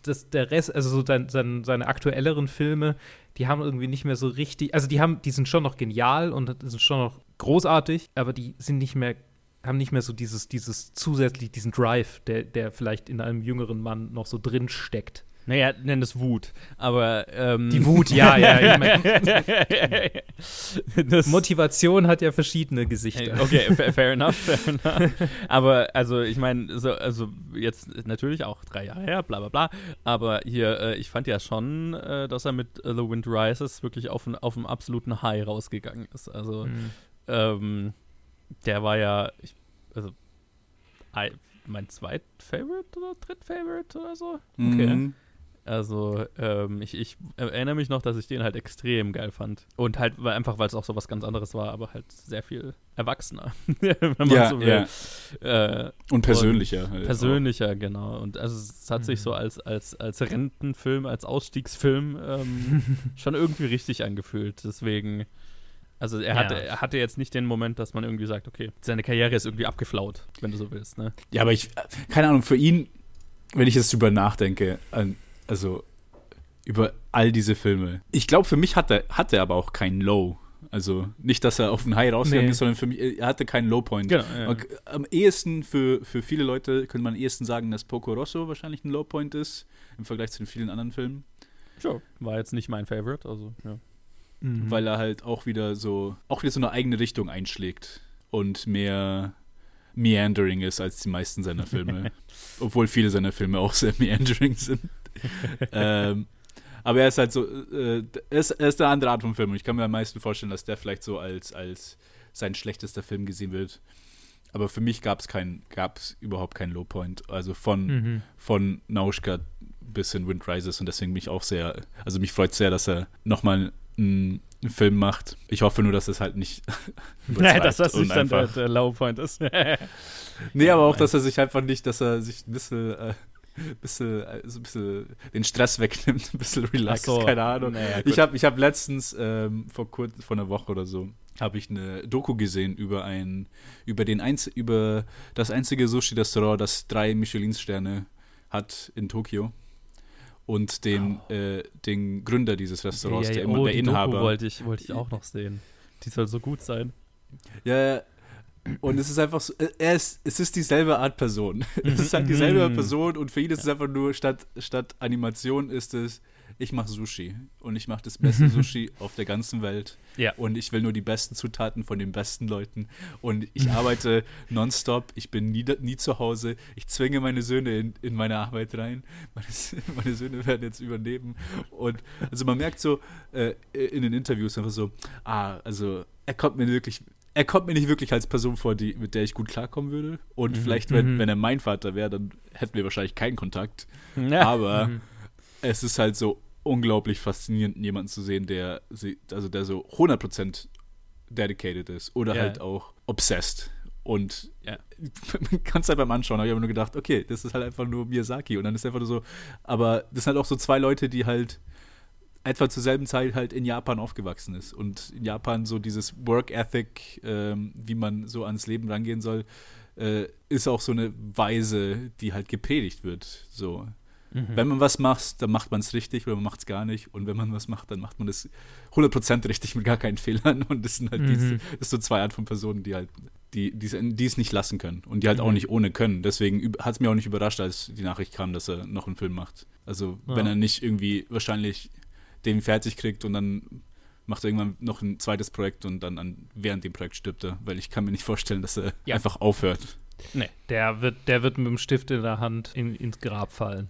das, der Rest, also so sein, sein, seine aktuelleren Filme, die haben irgendwie nicht mehr so richtig, also die haben, die sind schon noch genial und sind schon noch großartig, aber die sind nicht mehr, haben nicht mehr so dieses, dieses zusätzlich, diesen Drive, der, der vielleicht in einem jüngeren Mann noch so drin steckt. Naja, nenn es Wut. Aber ähm die Wut, ja, ja. Ich mein, Motivation hat ja verschiedene Gesichter. Okay, fair, fair enough, fair enough. Aber also ich meine, so, also jetzt natürlich auch drei Jahre her, bla bla bla. Aber hier, äh, ich fand ja schon, äh, dass er mit äh, The Wind Rises wirklich auf, auf einem absoluten High rausgegangen ist. Also mhm. ähm, der war ja, ich, also mein zweit Favorite oder dritt Favorite oder so. Okay. Mhm. Also ähm, ich, ich, erinnere mich noch, dass ich den halt extrem geil fand. Und halt weil, einfach, weil es auch so was ganz anderes war, aber halt sehr viel erwachsener, wenn man ja, so will. Ja. Äh, und persönlicher. Und halt persönlicher, auch. genau. Und also es hat mhm. sich so als, als, als Rentenfilm, als Ausstiegsfilm ähm, schon irgendwie richtig angefühlt. Deswegen, also er, ja. hatte, er hatte jetzt nicht den Moment, dass man irgendwie sagt, okay, seine Karriere ist irgendwie abgeflaut, wenn du so willst. Ne? Ja, aber ich, keine Ahnung, für ihn, wenn ich jetzt drüber nachdenke, also über all diese Filme. Ich glaube, für mich hat er, hat er aber auch keinen Low. Also nicht, dass er auf den High rausgegangen nee. ist, sondern für mich, er hatte keinen Low Point. Genau, ja. Am ehesten für, für viele Leute könnte man am ehesten sagen, dass Poco Rosso wahrscheinlich ein Low Point ist, im Vergleich zu den vielen anderen Filmen. Sure. War jetzt nicht mein Favorite, also ja. Mhm. Weil er halt auch wieder so, auch wieder so eine eigene Richtung einschlägt und mehr meandering ist als die meisten seiner Filme. Obwohl viele seiner Filme auch sehr meandering sind. ähm, aber er ist halt so, äh, er, ist, er ist eine andere Art von Film und ich kann mir am meisten vorstellen, dass der vielleicht so als, als sein schlechtester Film gesehen wird. Aber für mich gab es kein, gab's überhaupt keinen Lowpoint. Also von, mhm. von Nauschka bis in Wind Rises und deswegen mich auch sehr, also mich freut sehr, dass er nochmal einen, einen Film macht. Ich hoffe nur, dass es halt nicht. Nein, dass das nicht dann der, der Lowpoint ist. nee, aber auch, dass er sich einfach nicht, dass er sich ein bisschen. Äh, bisschen, äh, so ein bisschen den Stress wegnimmt, ein bisschen relaxed, so. keine Ahnung. Naja, ich habe ich hab letztens ähm, vor kurz vor einer Woche oder so habe ich eine Doku gesehen über ein über den Einz über das einzige Sushi Restaurant, das drei Michelin Sterne hat in Tokio und den oh. äh, den Gründer dieses Restaurants, ja, ja, der immer oh, der Inhaber. Doku wollte ich wollte ich auch noch sehen. Die soll so gut sein. Ja, und es ist einfach so, äh, er ist, es ist dieselbe Art Person. es ist halt dieselbe mhm. Person und für ihn ist es einfach nur, statt, statt Animation ist es, ich mache Sushi und ich mache das beste Sushi auf der ganzen Welt. Ja. Und ich will nur die besten Zutaten von den besten Leuten. Und ich arbeite nonstop, ich bin nie, nie zu Hause, ich zwinge meine Söhne in, in meine Arbeit rein. Meine, meine, Söhne werden jetzt übernehmen. Und also man merkt so äh, in den Interviews einfach so, ah, also er kommt mir wirklich er kommt mir nicht wirklich als Person vor, die, mit der ich gut klarkommen würde. Und mhm. vielleicht, wenn, mhm. wenn er mein Vater wäre, dann hätten wir wahrscheinlich keinen Kontakt. Ja. Aber mhm. es ist halt so unglaublich faszinierend, jemanden zu sehen, der, also der so 100% dedicated ist oder ja. halt auch obsessed. Und ja. man kann es halt beim Anschauen, habe ich aber nur gedacht, okay, das ist halt einfach nur Miyazaki. Und dann ist einfach nur so, aber das sind halt auch so zwei Leute, die halt etwa zur selben Zeit halt in Japan aufgewachsen ist und in Japan so dieses Work Ethic, ähm, wie man so ans Leben rangehen soll, äh, ist auch so eine Weise, die halt gepredigt wird. So. Mhm. Wenn man was macht, dann macht man es richtig oder man macht es gar nicht. Und wenn man was macht, dann macht man es 100% richtig mit gar keinen Fehlern. Und das sind halt mhm. diese, das so zwei Arten von Personen, die halt, die, die, es nicht lassen können und die halt mhm. auch nicht ohne können. Deswegen hat es mir auch nicht überrascht, als die Nachricht kam, dass er noch einen Film macht. Also, ja. wenn er nicht irgendwie wahrscheinlich den fertig kriegt und dann macht er irgendwann noch ein zweites Projekt und dann an, während dem Projekt stirbt er, weil ich kann mir nicht vorstellen, dass er ja. einfach aufhört. Nee, der wird, der wird mit dem Stift in der Hand in, ins Grab fallen.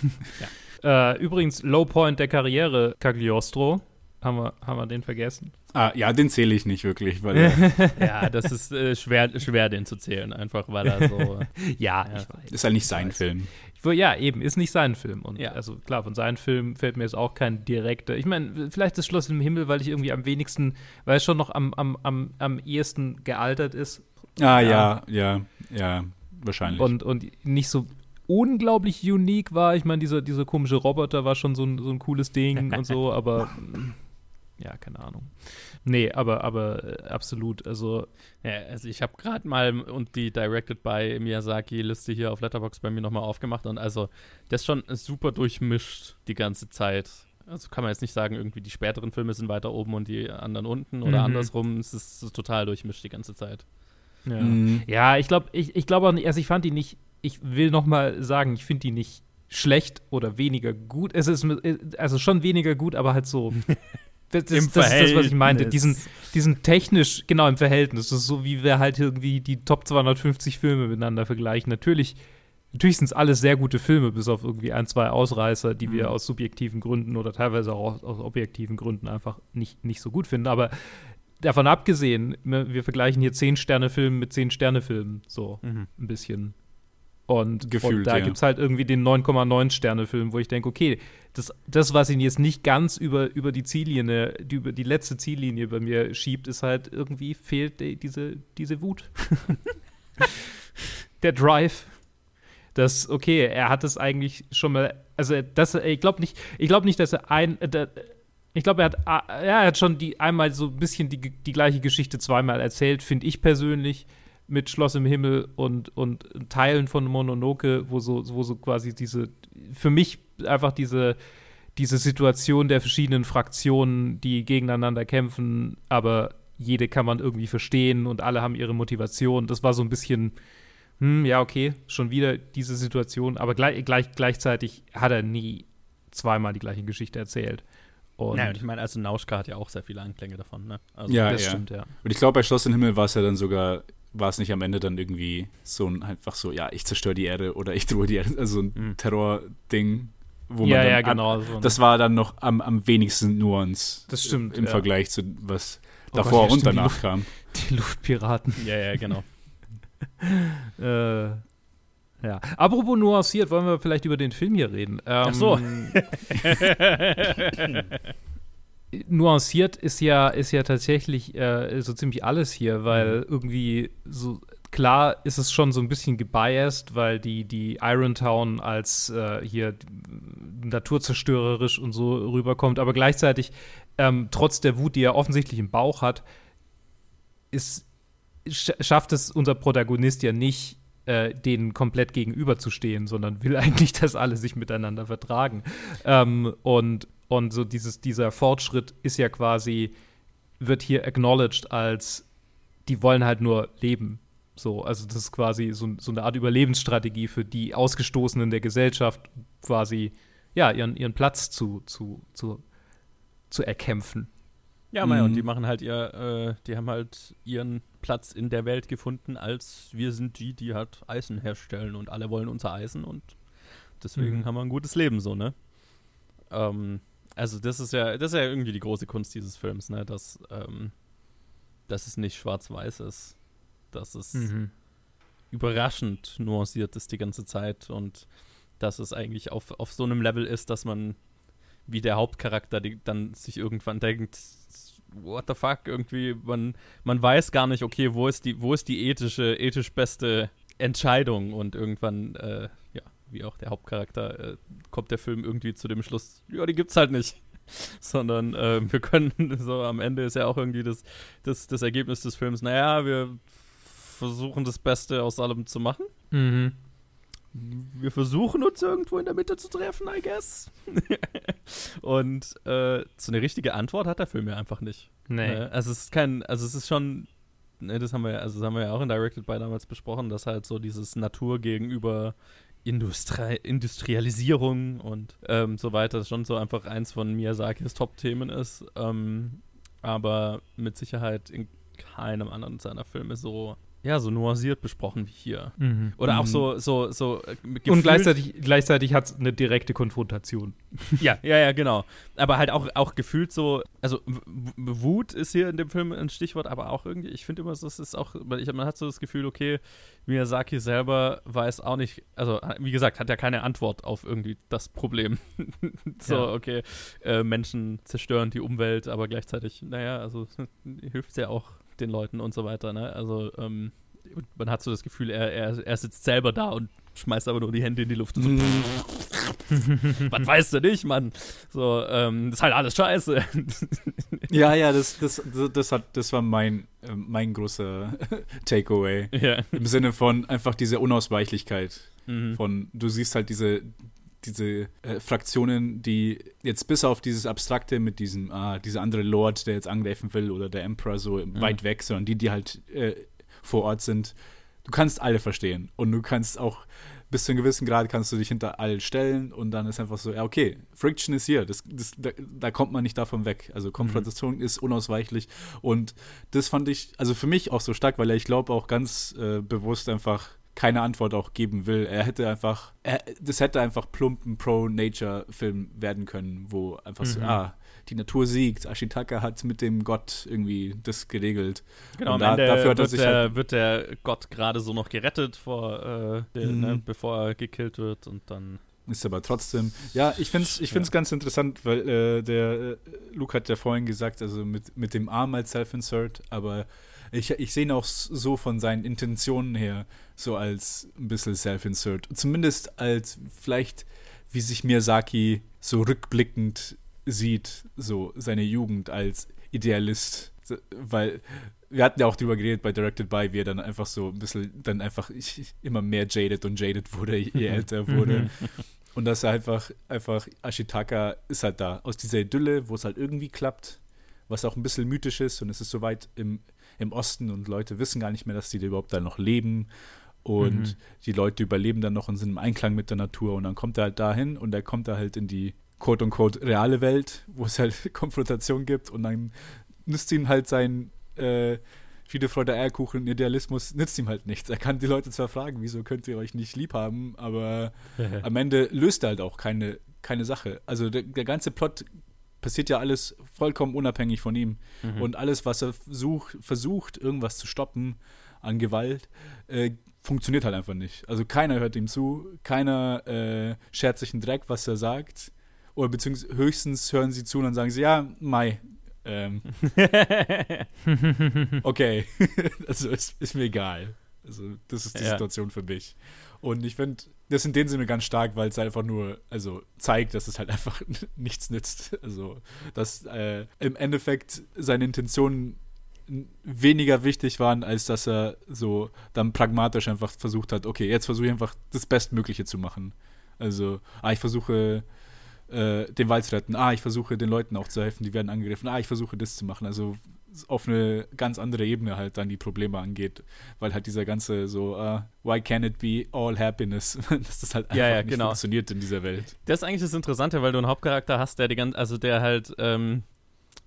ja. äh, übrigens, Low Point der Karriere, Cagliostro. Haben wir, haben wir den vergessen? Ah, ja, den zähle ich nicht wirklich. Weil, ja, das ist äh, schwer, schwer, den zu zählen, einfach weil er so. ja, ja, ich weiß. Ist halt nicht sein Film. Ja, eben, ist nicht sein Film. Und ja. also klar, von seinem Film fällt mir jetzt auch kein direkter. Ich meine, vielleicht das Schloss im Himmel, weil ich irgendwie am wenigsten, weil es schon noch am, am, am, am ehesten gealtert ist. Ah, ja, ja, ja, ja wahrscheinlich. Und, und nicht so unglaublich unique war. Ich meine, dieser, dieser komische Roboter war schon so ein, so ein cooles Ding und so, aber ja, keine Ahnung. Nee, aber, aber äh, absolut. Also, ja, also ich habe gerade mal und die Directed by Miyazaki-Liste hier auf Letterbox bei mir nochmal aufgemacht und also das ist schon super durchmischt die ganze Zeit. Also kann man jetzt nicht sagen, irgendwie die späteren Filme sind weiter oben und die anderen unten oder mhm. andersrum. Es ist, total durchmischt die ganze Zeit. Ja, mhm. ja ich glaube, ich, ich glaube auch nicht, also ich fand die nicht, ich will nochmal sagen, ich finde die nicht schlecht oder weniger gut. Es ist also schon weniger gut, aber halt so Das, das, das ist das, was ich meinte. Diesen, diesen technisch, genau im Verhältnis. Das ist so, wie wir halt irgendwie die Top 250 Filme miteinander vergleichen. Natürlich, natürlich sind es alles sehr gute Filme, bis auf irgendwie ein, zwei Ausreißer, die mhm. wir aus subjektiven Gründen oder teilweise auch aus, aus objektiven Gründen einfach nicht, nicht so gut finden. Aber davon abgesehen, ne, wir vergleichen hier 10-Sterne-Filme mit 10-Sterne-Filmen. So mhm. ein bisschen. Und, Gefühlt, und da ja. gibt es halt irgendwie den 9,9 Sterne-Film, wo ich denke, okay, das, das, was ihn jetzt nicht ganz über, über die Ziellinie, die, über die letzte Ziellinie bei mir schiebt, ist halt irgendwie fehlt die, diese, diese Wut. Der Drive. Das, okay, er hat es eigentlich schon mal, also das, ich glaube nicht, ich glaube nicht, dass er ein, äh, ich glaube, er hat, äh, ja, er hat schon die einmal so ein bisschen die, die gleiche Geschichte zweimal erzählt, finde ich persönlich mit Schloss im Himmel und, und Teilen von Mononoke, wo so, wo so quasi diese, für mich einfach diese, diese Situation der verschiedenen Fraktionen, die gegeneinander kämpfen, aber jede kann man irgendwie verstehen und alle haben ihre Motivation. Das war so ein bisschen, hm, ja, okay, schon wieder diese Situation, aber gleich, gleich, gleichzeitig hat er nie zweimal die gleiche Geschichte erzählt. Und ja, und ich meine, also Nauschka hat ja auch sehr viele Anklänge davon, ne? Also, ja, das ja. stimmt, ja. Und ich glaube, bei Schloss im Himmel war es ja dann sogar war es nicht am Ende dann irgendwie so ein einfach so, ja, ich zerstöre die Erde oder ich drohe die Erde, also ein mhm. Terror-Ding, wo man ja, dann ja, genau. So das war dann noch am, am wenigsten Nuance. Das stimmt. Im ja. Vergleich zu was oh davor Gott, ja, und danach die kam. Die Luftpiraten. Ja, ja, genau. äh, ja. Apropos nuanciert, wollen wir vielleicht über den Film hier reden. Ähm, Ach so. nuanciert ist ja, ist ja tatsächlich äh, so ziemlich alles hier, weil mhm. irgendwie so klar ist es schon so ein bisschen gebiased, weil die, die Iron Town als äh, hier naturzerstörerisch und so rüberkommt, aber gleichzeitig, ähm, trotz der Wut, die er offensichtlich im Bauch hat, ist, schafft es unser Protagonist ja nicht, äh, denen komplett gegenüberzustehen, sondern will eigentlich, dass alle sich miteinander vertragen. Ähm, und und so dieses, dieser Fortschritt ist ja quasi, wird hier acknowledged als, die wollen halt nur leben. So, also das ist quasi so, so eine Art Überlebensstrategie für die Ausgestoßenen der Gesellschaft, quasi, ja, ihren, ihren Platz zu, zu, zu, zu erkämpfen. Ja, mhm. und die machen halt ihr, äh, die haben halt ihren Platz in der Welt gefunden, als wir sind die, die halt Eisen herstellen und alle wollen unser Eisen und deswegen mhm. haben wir ein gutes Leben so, ne? Ähm, also das ist ja, das ist ja irgendwie die große Kunst dieses Films, ne? Dass, ähm, dass es nicht schwarz-weiß ist. Dass es mhm. überraschend nuanciert ist die ganze Zeit und dass es eigentlich auf, auf so einem Level ist, dass man wie der Hauptcharakter die, dann sich irgendwann denkt, what the fuck, irgendwie, man, man weiß gar nicht, okay, wo ist die, wo ist die ethische, ethisch beste Entscheidung und irgendwann, äh, ja, wie auch der Hauptcharakter, äh, kommt der Film irgendwie zu dem Schluss, ja, die gibt's halt nicht. sondern äh, wir können, so am Ende ist ja auch irgendwie das, das, das Ergebnis des Films, naja, wir versuchen das Beste aus allem zu machen. Mhm. Wir versuchen uns irgendwo in der Mitte zu treffen, I guess. Und äh, so eine richtige Antwort hat der Film ja einfach nicht. Nee. Ne? Also es ist kein, also es ist schon, ne, das haben wir also das haben wir ja auch in Directed by damals besprochen, dass halt so dieses Natur gegenüber Industri Industrialisierung und ähm, so weiter schon so einfach eins von Miyazakis Top-Themen ist. Ähm, aber mit Sicherheit in keinem anderen seiner Filme so ja, so nuanciert besprochen wie hier. Mhm. Oder auch mhm. so, so, so äh, Und gleichzeitig, gleichzeitig hat es eine direkte Konfrontation. ja, ja, ja, genau. Aber halt auch, auch gefühlt so, also Wut ist hier in dem Film ein Stichwort, aber auch irgendwie, ich finde immer, das ist auch, ich, man hat so das Gefühl, okay, Miyazaki selber weiß auch nicht, also wie gesagt, hat ja keine Antwort auf irgendwie das Problem. so, ja. okay, äh, Menschen zerstören die Umwelt, aber gleichzeitig, naja, also hilft es ja auch den Leuten und so weiter. Ne? Also ähm, man hat so das Gefühl, er, er, er sitzt selber da und schmeißt aber nur die Hände in die Luft. So, Was weißt du nicht, Mann? So, ähm, das ist halt alles scheiße. ja, ja, das, das, das, hat, das war mein, äh, mein großer Takeaway. Ja. Im Sinne von einfach diese Unausweichlichkeit. Mhm. Von, du siehst halt diese, diese äh, Fraktionen, die jetzt bis auf dieses Abstrakte mit diesem, ah, dieser andere Lord, der jetzt angreifen will oder der Emperor so mhm. weit weg, sondern die, die halt äh, vor Ort sind, du kannst alle verstehen und du kannst auch bis zu einem gewissen Grad kannst du dich hinter all stellen und dann ist einfach so, ja, okay, Friction ist hier, das, das, da, da kommt man nicht davon weg. Also Konfrontation mhm. ist unausweichlich und das fand ich, also für mich auch so stark, weil er, ich glaube, auch ganz äh, bewusst einfach keine Antwort auch geben will. Er hätte einfach, er, das hätte einfach plump ein Pro-Nature-Film werden können, wo einfach mhm. so, ah, die Natur siegt. Ashitaka hat mit dem Gott irgendwie das geregelt. Genau, und da, dafür hat er sich der, halt wird der Gott gerade so noch gerettet, vor, äh, der, mhm. ne, bevor er gekillt wird und dann ist aber trotzdem, ja, ich finde es ich find's ja. ganz interessant, weil äh, der äh, Luke hat ja vorhin gesagt, also mit, mit dem Arm als Self-Insert, aber ich, ich sehe ihn auch so von seinen Intentionen her, so als ein bisschen Self-Insert. Zumindest als vielleicht, wie sich Miyazaki so rückblickend sieht, so seine Jugend als Idealist. Weil wir hatten ja auch drüber geredet bei Directed By, wie er dann einfach so ein bisschen, dann einfach immer mehr jaded und jaded wurde, je älter wurde. und dass er einfach, einfach, Ashitaka ist halt da, aus dieser Idylle, wo es halt irgendwie klappt, was auch ein bisschen mythisch ist und es ist soweit im im Osten und Leute wissen gar nicht mehr, dass die da überhaupt da noch leben. Und mhm. die Leute überleben dann noch und sind im Einklang mit der Natur. Und dann kommt er halt dahin und er kommt da halt in die quote-unquote reale Welt, wo es halt Konfrontation gibt. Und dann nützt ihm halt sein äh, Friede, Freude, Eierkuchen, Idealismus, nützt ihm halt nichts. Er kann die Leute zwar fragen, wieso könnt ihr euch nicht lieb haben, aber am Ende löst er halt auch keine, keine Sache. Also der, der ganze Plot passiert ja alles vollkommen unabhängig von ihm. Mhm. Und alles, was er such, versucht, irgendwas zu stoppen an Gewalt, äh, funktioniert halt einfach nicht. Also keiner hört ihm zu, keiner äh, schert sich einen Dreck, was er sagt. Oder beziehungsweise höchstens hören sie zu und dann sagen sie, ja, Mai. Ähm, okay, also ist, ist mir egal. Also das ist die ja. Situation für mich. Und ich finde das in dem Sinne ganz stark, weil es einfach nur, also zeigt, dass es halt einfach nichts nützt. Also, dass äh, im Endeffekt seine Intentionen weniger wichtig waren, als dass er so dann pragmatisch einfach versucht hat, okay, jetzt versuche ich einfach das Bestmögliche zu machen. Also, ah, ich versuche äh, den Wald zu retten, ah, ich versuche den Leuten auch zu helfen, die werden angegriffen, ah, ich versuche das zu machen. Also auf eine ganz andere Ebene halt dann die Probleme angeht, weil halt dieser ganze so, uh, why can't it be all happiness, dass das halt einfach ja, ja, nicht genau. funktioniert in dieser Welt. Das ist eigentlich das Interessante, weil du einen Hauptcharakter hast, der die ganze, also der halt ähm,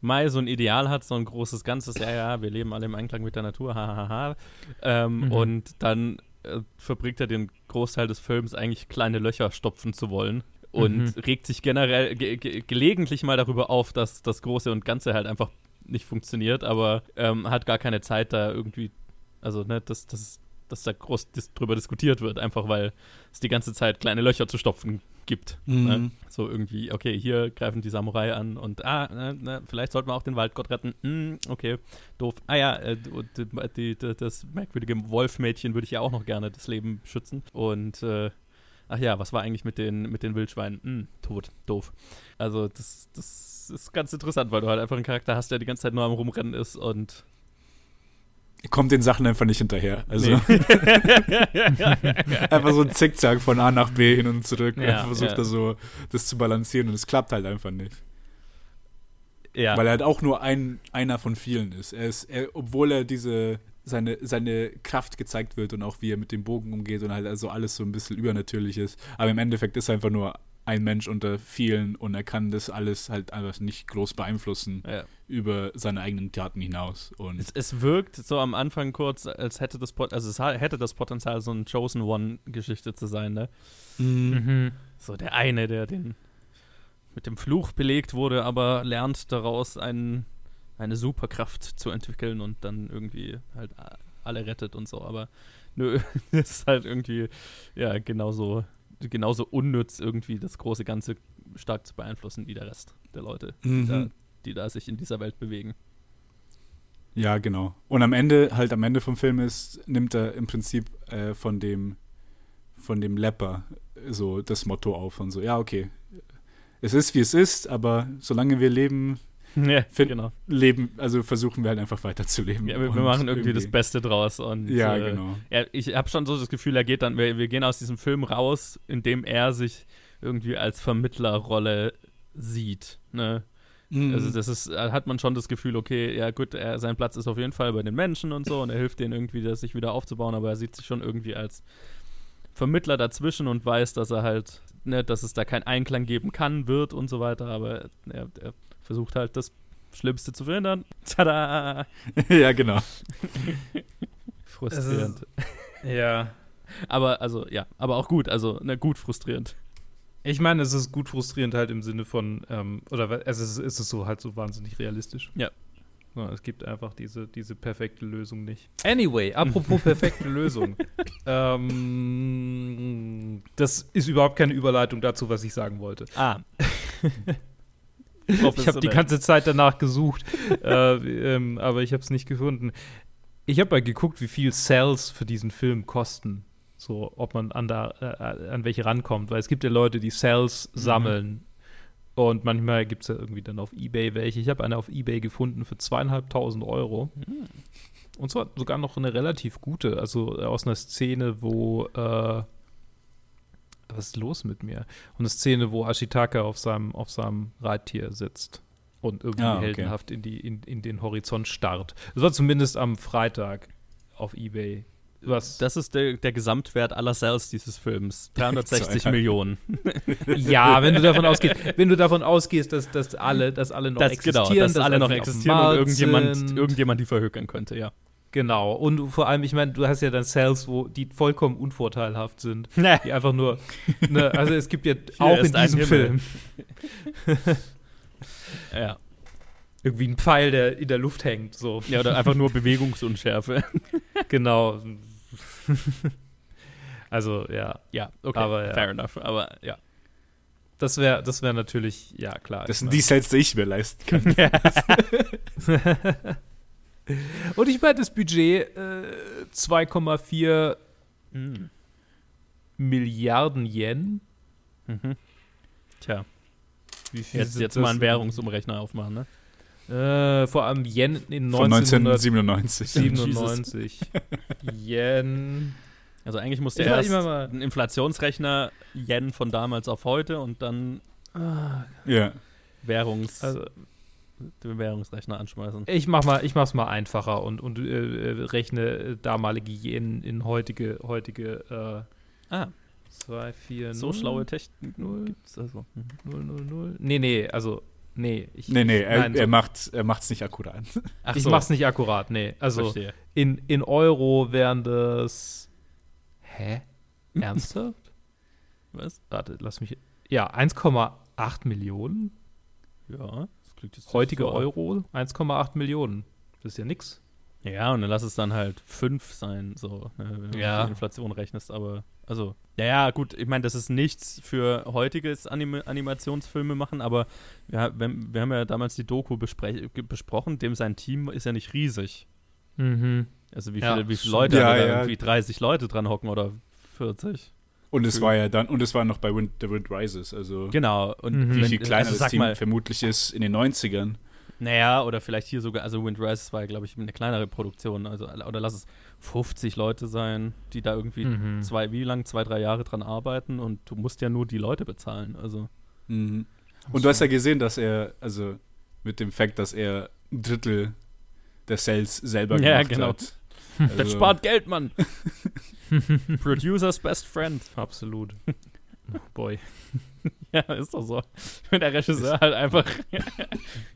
mal so ein Ideal hat, so ein großes Ganzes, ja, ja, wir leben alle im Einklang mit der Natur, hahaha. Ha, ha. ähm, mhm. Und dann äh, verbringt er den Großteil des Films eigentlich kleine Löcher stopfen zu wollen und mhm. regt sich generell ge ge gelegentlich mal darüber auf, dass das Große und Ganze halt einfach nicht funktioniert, aber ähm, hat gar keine Zeit da irgendwie, also ne, dass, dass, dass da groß dis drüber diskutiert wird, einfach weil es die ganze Zeit kleine Löcher zu stopfen gibt. Ne? Mhm. Ne? So irgendwie, okay, hier greifen die Samurai an und ah, ne, ne, vielleicht sollten wir auch den Waldgott retten. Mm, okay, doof. Ah ja, äh, die, die, das merkwürdige Wolfmädchen würde ich ja auch noch gerne das Leben schützen. Und äh, ach ja, was war eigentlich mit den, mit den Wildschweinen? Hm, tot, doof. Also das, das ist ganz interessant, weil du halt einfach einen Charakter hast, der die ganze Zeit nur am Rumrennen ist und kommt den Sachen einfach nicht hinterher. Also nee. einfach so ein Zickzack von A nach B hin und zurück. Ja, und versucht ja. er so das zu balancieren und es klappt halt einfach nicht. Ja. Weil er halt auch nur ein, einer von vielen ist. Er ist, er, obwohl er diese seine, seine Kraft gezeigt wird und auch wie er mit dem Bogen umgeht und halt also alles so ein bisschen übernatürlich ist. Aber im Endeffekt ist er einfach nur ein Mensch unter vielen und er kann das alles halt einfach nicht groß beeinflussen ja. über seine eigenen Taten hinaus. Und es, es, wirkt so am Anfang kurz, als hätte das, Pot also es hätte das Potenzial, so eine Chosen One-Geschichte zu sein, ne? Mhm. mhm. So der eine, der den mit dem Fluch belegt wurde, aber lernt daraus einen, eine Superkraft zu entwickeln und dann irgendwie halt alle rettet und so. Aber nö, das ist halt irgendwie, ja, genauso genauso unnütz, irgendwie das große Ganze stark zu beeinflussen wie der Rest der Leute, mhm. die, da, die, da, sich in dieser Welt bewegen. Ja, genau. Und am Ende, halt am Ende vom Film ist, nimmt er im Prinzip äh, von dem von dem Lepper so das Motto auf und so, ja, okay, es ist wie es ist, aber solange wir leben, ja, genau. leben, also versuchen wir halt einfach weiterzuleben. Ja, wir, wir machen irgendwie, irgendwie, das Beste draus. Und, ja, äh, genau. Ja, ich habe schon so das Gefühl, er geht dann, wir, wir gehen aus diesem Film raus, indem er sich irgendwie als Vermittlerrolle sieht. Ne? Mhm. Also das ist, hat man schon das Gefühl, okay, ja gut, er, sein Platz ist auf jeden Fall bei den Menschen und so und er hilft denen irgendwie, das sich wieder aufzubauen, aber er sieht sich schon irgendwie als Vermittler dazwischen und weiß, dass er halt, ne, dass es da keinen Einklang geben kann, wird und so weiter, aber er, er versucht halt das Schlimmste zu verhindern. Tada! ja, genau. frustrierend. Ist, ja. Aber also, ja, aber auch gut, also ne, gut frustrierend. Ich meine, es ist gut frustrierend halt im Sinne von, ähm, oder es ist, ist es so halt so wahnsinnig realistisch. Ja. ja. Es gibt einfach diese, diese perfekte Lösung nicht. Anyway, apropos perfekte Lösung. Ähm, das ist überhaupt keine Überleitung dazu, was ich sagen wollte. Ah. Ich habe die ganze Zeit danach gesucht, äh, ähm, aber ich habe es nicht gefunden. Ich habe mal geguckt, wie viel Cells für diesen Film kosten. So, ob man an, da, äh, an welche rankommt. Weil es gibt ja Leute, die Cells mhm. sammeln. Und manchmal gibt es ja irgendwie dann auf Ebay welche. Ich habe eine auf Ebay gefunden für zweieinhalbtausend Euro. Mhm. Und zwar sogar noch eine relativ gute. Also aus einer Szene, wo äh, was ist los mit mir? Und eine Szene, wo Ashitaka auf seinem, auf seinem Reittier sitzt und irgendwie ah, okay. heldenhaft in, die, in, in den Horizont starrt. Das war zumindest am Freitag auf Ebay. Was? Das ist der, der Gesamtwert aller Sales dieses Films. 360 Millionen. ja, wenn du davon ausgehst, wenn du davon ausgehst, dass, dass alle, dass alle noch das, existieren, genau, dass, dass alle noch existieren und irgendjemand, irgendjemand die verhökern könnte, ja. Genau. Und vor allem, ich meine, du hast ja dann Cells, wo die vollkommen unvorteilhaft sind. Nee. Die einfach nur. Ne, also es gibt ja auch in diesem Film. ja. Irgendwie ein Pfeil, der in der Luft hängt. So. Ja, oder einfach nur Bewegungsunschärfe. genau. also, ja. Ja, okay. Aber, ja. Fair enough. Aber ja. Das wäre das wär natürlich, ja, klar. Das sind die Sets, die ich mir leisten kann. Und ich meine, das Budget äh, 2,4 mhm. Milliarden Yen. Mhm. Tja. Wie viel jetzt jetzt mal einen Währungsumrechner aufmachen, ne? Äh, vor allem Yen in 1997. 97. Yen. Also eigentlich musste er erst einen Inflationsrechner Yen von damals auf heute und dann ah, ja. Währungs... Also, den Währungsrechner anschmeißen. Ich mach mal, ich mach's mal einfacher und, und äh, rechne damalige Yen in heutige, heutige äh, ah. 2, 4, So schlaue Technik 0 gibt's also. 0, 0, 0. Nee, nee, also nee, ich, Nee, nee, er, nein, so. er macht er macht's nicht akkurat. Ach ich so. mach's nicht akkurat, nee. Also in, in Euro wären das Hä? Ernsthaft? Was? Warte, lass mich Ja, 1,8 Millionen? Ja. Heutige so Euro 1,8 Millionen. Das ist ja nix. Ja, und dann lass es dann halt 5 sein, so, ne, wenn du ja. die Inflation rechnest, aber also, ja, ja, gut, ich meine, das ist nichts für heutiges Anim Animationsfilme machen, aber wir, wir, wir, haben ja damals die Doku besprochen, dem sein Team ist ja nicht riesig. Mhm. Also wie viele, ja, wie viele Leute, ja, da ja. irgendwie 30 Leute dran hocken oder 40. Und es war ja dann, und es war noch bei Wind, The Wind Rises, also. Genau. Und mhm. wie viel kleiner also, das Team mal, vermutlich ist in den 90ern. Naja, oder vielleicht hier sogar, also Wind Rises war ja, glaube ich, eine kleinere Produktion, also, oder lass es 50 Leute sein, die da irgendwie mhm. zwei, wie lang, zwei, drei Jahre dran arbeiten und du musst ja nur die Leute bezahlen, also. Mhm. Und du hast ja gesehen, dass er, also mit dem Fakt, dass er ein Drittel der Sales selber ja, gemacht genau. hat. Also. Das spart Geld, Mann. Producers best friend. Absolut. Oh boy. ja, ist doch so. Wenn der Regisseur halt einfach,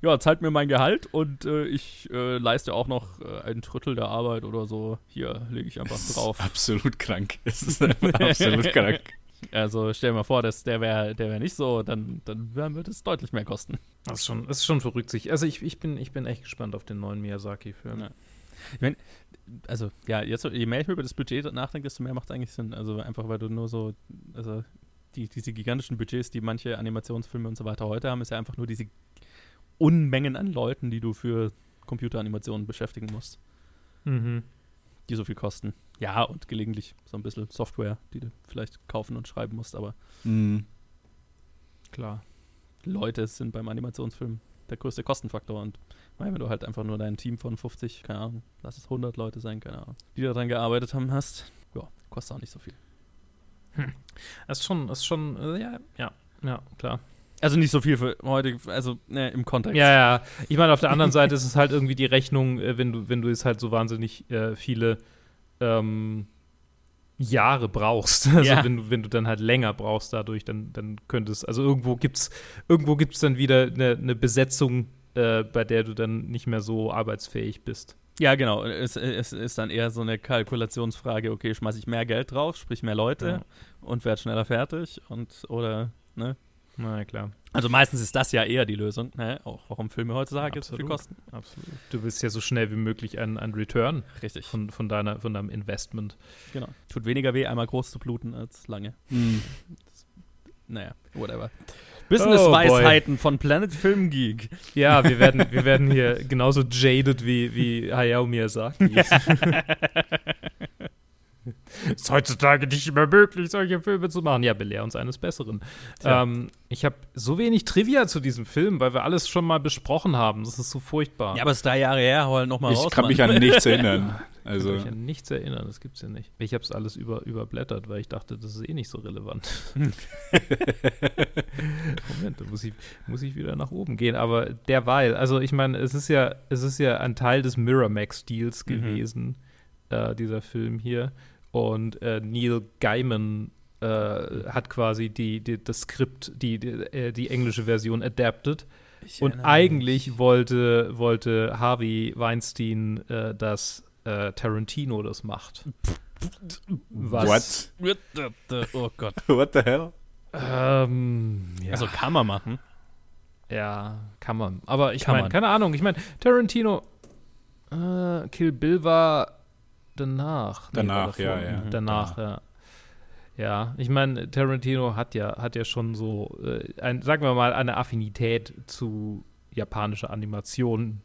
ja, zahlt mir mein Gehalt und äh, ich äh, leiste auch noch äh, ein Drittel der Arbeit oder so. Hier lege ich einfach drauf. absolut krank. Es ist absolut krank. Also stell dir mal vor, dass der wäre der wär nicht so, dann, dann würde es deutlich mehr kosten. Das ist schon, das ist schon verrückt. Sich. Also ich, ich, bin, ich bin echt gespannt auf den neuen Miyazaki-Film. Ja. Ich meine, also ja, jetzt, je mehr ich über das Budget nachdenke, desto mehr macht es eigentlich Sinn. Also einfach, weil du nur so, also die, diese gigantischen Budgets, die manche Animationsfilme und so weiter heute haben, ist ja einfach nur diese Unmengen an Leuten, die du für Computeranimationen beschäftigen musst. Mhm. Die so viel kosten. Ja, und gelegentlich so ein bisschen Software, die du vielleicht kaufen und schreiben musst, aber mhm. klar. Leute sind beim Animationsfilm der größte Kostenfaktor und wenn du halt einfach nur dein Team von 50, keine Ahnung, lass es 100 Leute sein, keine Ahnung, die daran gearbeitet haben, hast, ja, kostet auch nicht so viel. Hm. Das ist schon, das ist schon, äh, ja, ja, ja, klar. Also nicht so viel für heute, also ne, im Kontext. Ja, ja. Ich meine, auf der anderen Seite ist es halt irgendwie die Rechnung, äh, wenn du, wenn du jetzt halt so wahnsinnig äh, viele ähm, Jahre brauchst. Also ja. wenn, du, wenn du dann halt länger brauchst dadurch, dann, dann könnte es, also irgendwo gibt's, irgendwo gibt's dann wieder eine, eine Besetzung, äh, bei der du dann nicht mehr so arbeitsfähig bist. Ja, genau. Es, es, ist dann eher so eine Kalkulationsfrage, okay, schmeiße ich mehr Geld drauf, sprich mehr Leute ja. und werde schneller fertig und oder, ne? Na klar. Also meistens ist das ja eher die Lösung, ne? auch warum Filme heutzutage jetzt so viel kosten. Absolut. Du willst ja so schnell wie möglich einen, einen Return Richtig. Von, von, deiner, von deinem Investment. Genau. Tut weniger weh, einmal groß zu bluten als lange. Mhm. Das, naja, whatever. Business-Weisheiten oh von Planet Film Geek. Ja, wir werden, wir werden hier genauso jaded wie, wie Hayao Miyazaki. ist heutzutage nicht mehr möglich, solche Filme zu machen. Ja, belehr uns eines Besseren. Ähm, ich habe so wenig Trivia zu diesem Film, weil wir alles schon mal besprochen haben. Das ist so furchtbar. Ja, aber es ist drei Jahre her, hol noch mal ich raus. Ich kann Mann. mich an nichts erinnern. Also. Ich kann mich an nichts erinnern, das gibt's ja nicht. Ich habe es alles über, überblättert, weil ich dachte, das ist eh nicht so relevant. Moment, da muss ich, muss ich wieder nach oben gehen. Aber derweil, also ich meine, es ist ja, es ist ja ein Teil des Miramax-Deals mhm. gewesen, äh, dieser Film hier. Und äh, Neil Gaiman äh, hat quasi die, die, das Skript, die, die, äh, die englische Version adapted. Und eigentlich mich. wollte, wollte Harvey Weinstein, äh, dass äh, Tarantino das macht. Was? What? Oh Gott. What the hell? Ähm, ja. Also kann man machen. Ja, kann man. Aber ich meine, keine Ahnung. Ich meine, Tarantino, äh, Kill Bill war danach. Danach, nee, ja, ja. Danach, ja. Ja, ich meine, Tarantino hat ja, hat ja schon so, äh, ein, sagen wir mal, eine Affinität zu japanischer Animation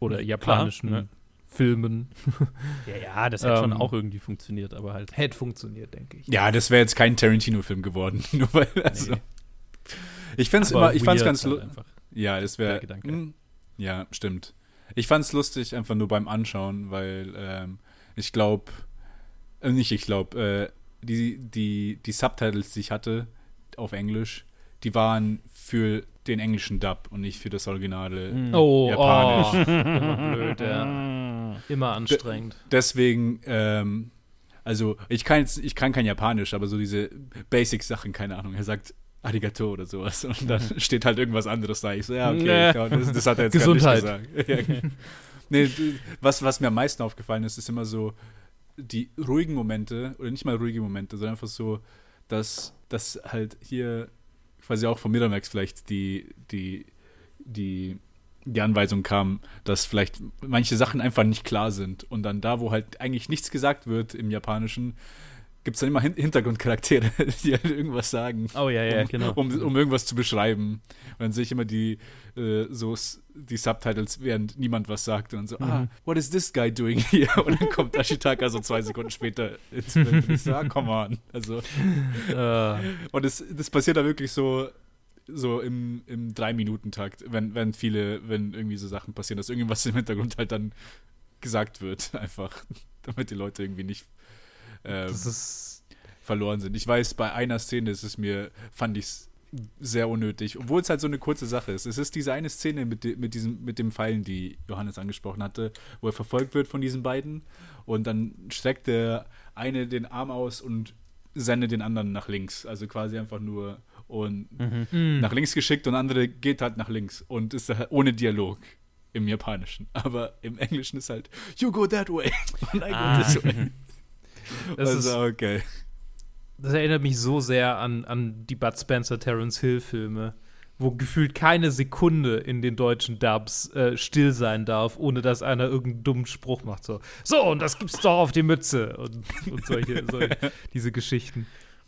oder japanischen Klar, ne? Filmen. Ja, ja, das hätte ähm, schon auch irgendwie funktioniert, aber halt. Hätte funktioniert, denke ich. Ja, das wäre jetzt kein Tarantino-Film geworden. Nur weil, also. Nee. Ich fände es immer, ich fand's ganz halt Ja, das wäre. Ja, stimmt. Ich fand es lustig, einfach nur beim Anschauen, weil ähm, ich glaube, äh, nicht ich glaube, äh, die, die, die Subtitles, die ich hatte auf Englisch, die waren für den englischen Dub und nicht für das originale mm. oh, Japanisch. Oh. Immer blöd, ja. Immer anstrengend. D deswegen, ähm, also ich kann jetzt, ich kann kein Japanisch, aber so diese Basic-Sachen, keine Ahnung. Er sagt Arigato oder sowas und dann steht halt irgendwas anderes da. Ich so, ja, okay, nee. das, das, hat er jetzt Gesundheit. gar nicht gesagt. nee, was, was mir am meisten aufgefallen ist, ist immer so die ruhigen Momente, oder nicht mal ruhige Momente, sondern einfach so, dass, dass halt hier quasi auch von Miramax vielleicht die, die, die, die Anweisung kam, dass vielleicht manche Sachen einfach nicht klar sind. Und dann da, wo halt eigentlich nichts gesagt wird im Japanischen, gibt es dann immer Hin Hintergrundcharaktere, die halt irgendwas sagen. Oh ja, ja, um, genau. Um, um irgendwas zu beschreiben. Und dann sehe ich immer die, äh, so die Subtitles, während niemand was sagt. Und so, mhm. ah, what is this guy doing here? Und dann kommt Ashitaka so zwei Sekunden später ins Bild und ich so, ah, come on. Also, uh. Und das, das passiert da wirklich so so im, im Drei-Minuten-Takt, wenn, wenn viele, wenn irgendwie so Sachen passieren, dass irgendwas im Hintergrund halt dann gesagt wird, einfach, damit die Leute irgendwie nicht ähm, verloren sind. Ich weiß, bei einer Szene ist es mir, fand ich es sehr unnötig, obwohl es halt so eine kurze Sache ist. Es ist diese eine Szene mit, mit, diesem, mit dem Pfeilen, die Johannes angesprochen hatte, wo er verfolgt wird von diesen beiden und dann streckt der eine den Arm aus und sendet den anderen nach links. Also quasi einfach nur und mhm. nach links geschickt und andere geht halt nach links und ist halt ohne Dialog im Japanischen. Aber im Englischen ist halt, you go that way. Und I ah. go this way. Das also, ist okay. Das erinnert mich so sehr an, an die Bud Spencer Terence Hill Filme, wo gefühlt keine Sekunde in den deutschen Dubs äh, still sein darf, ohne dass einer irgendeinen dummen Spruch macht. So, so und das gibt's doch auf die Mütze. Und, und solche, solche diese Geschichten.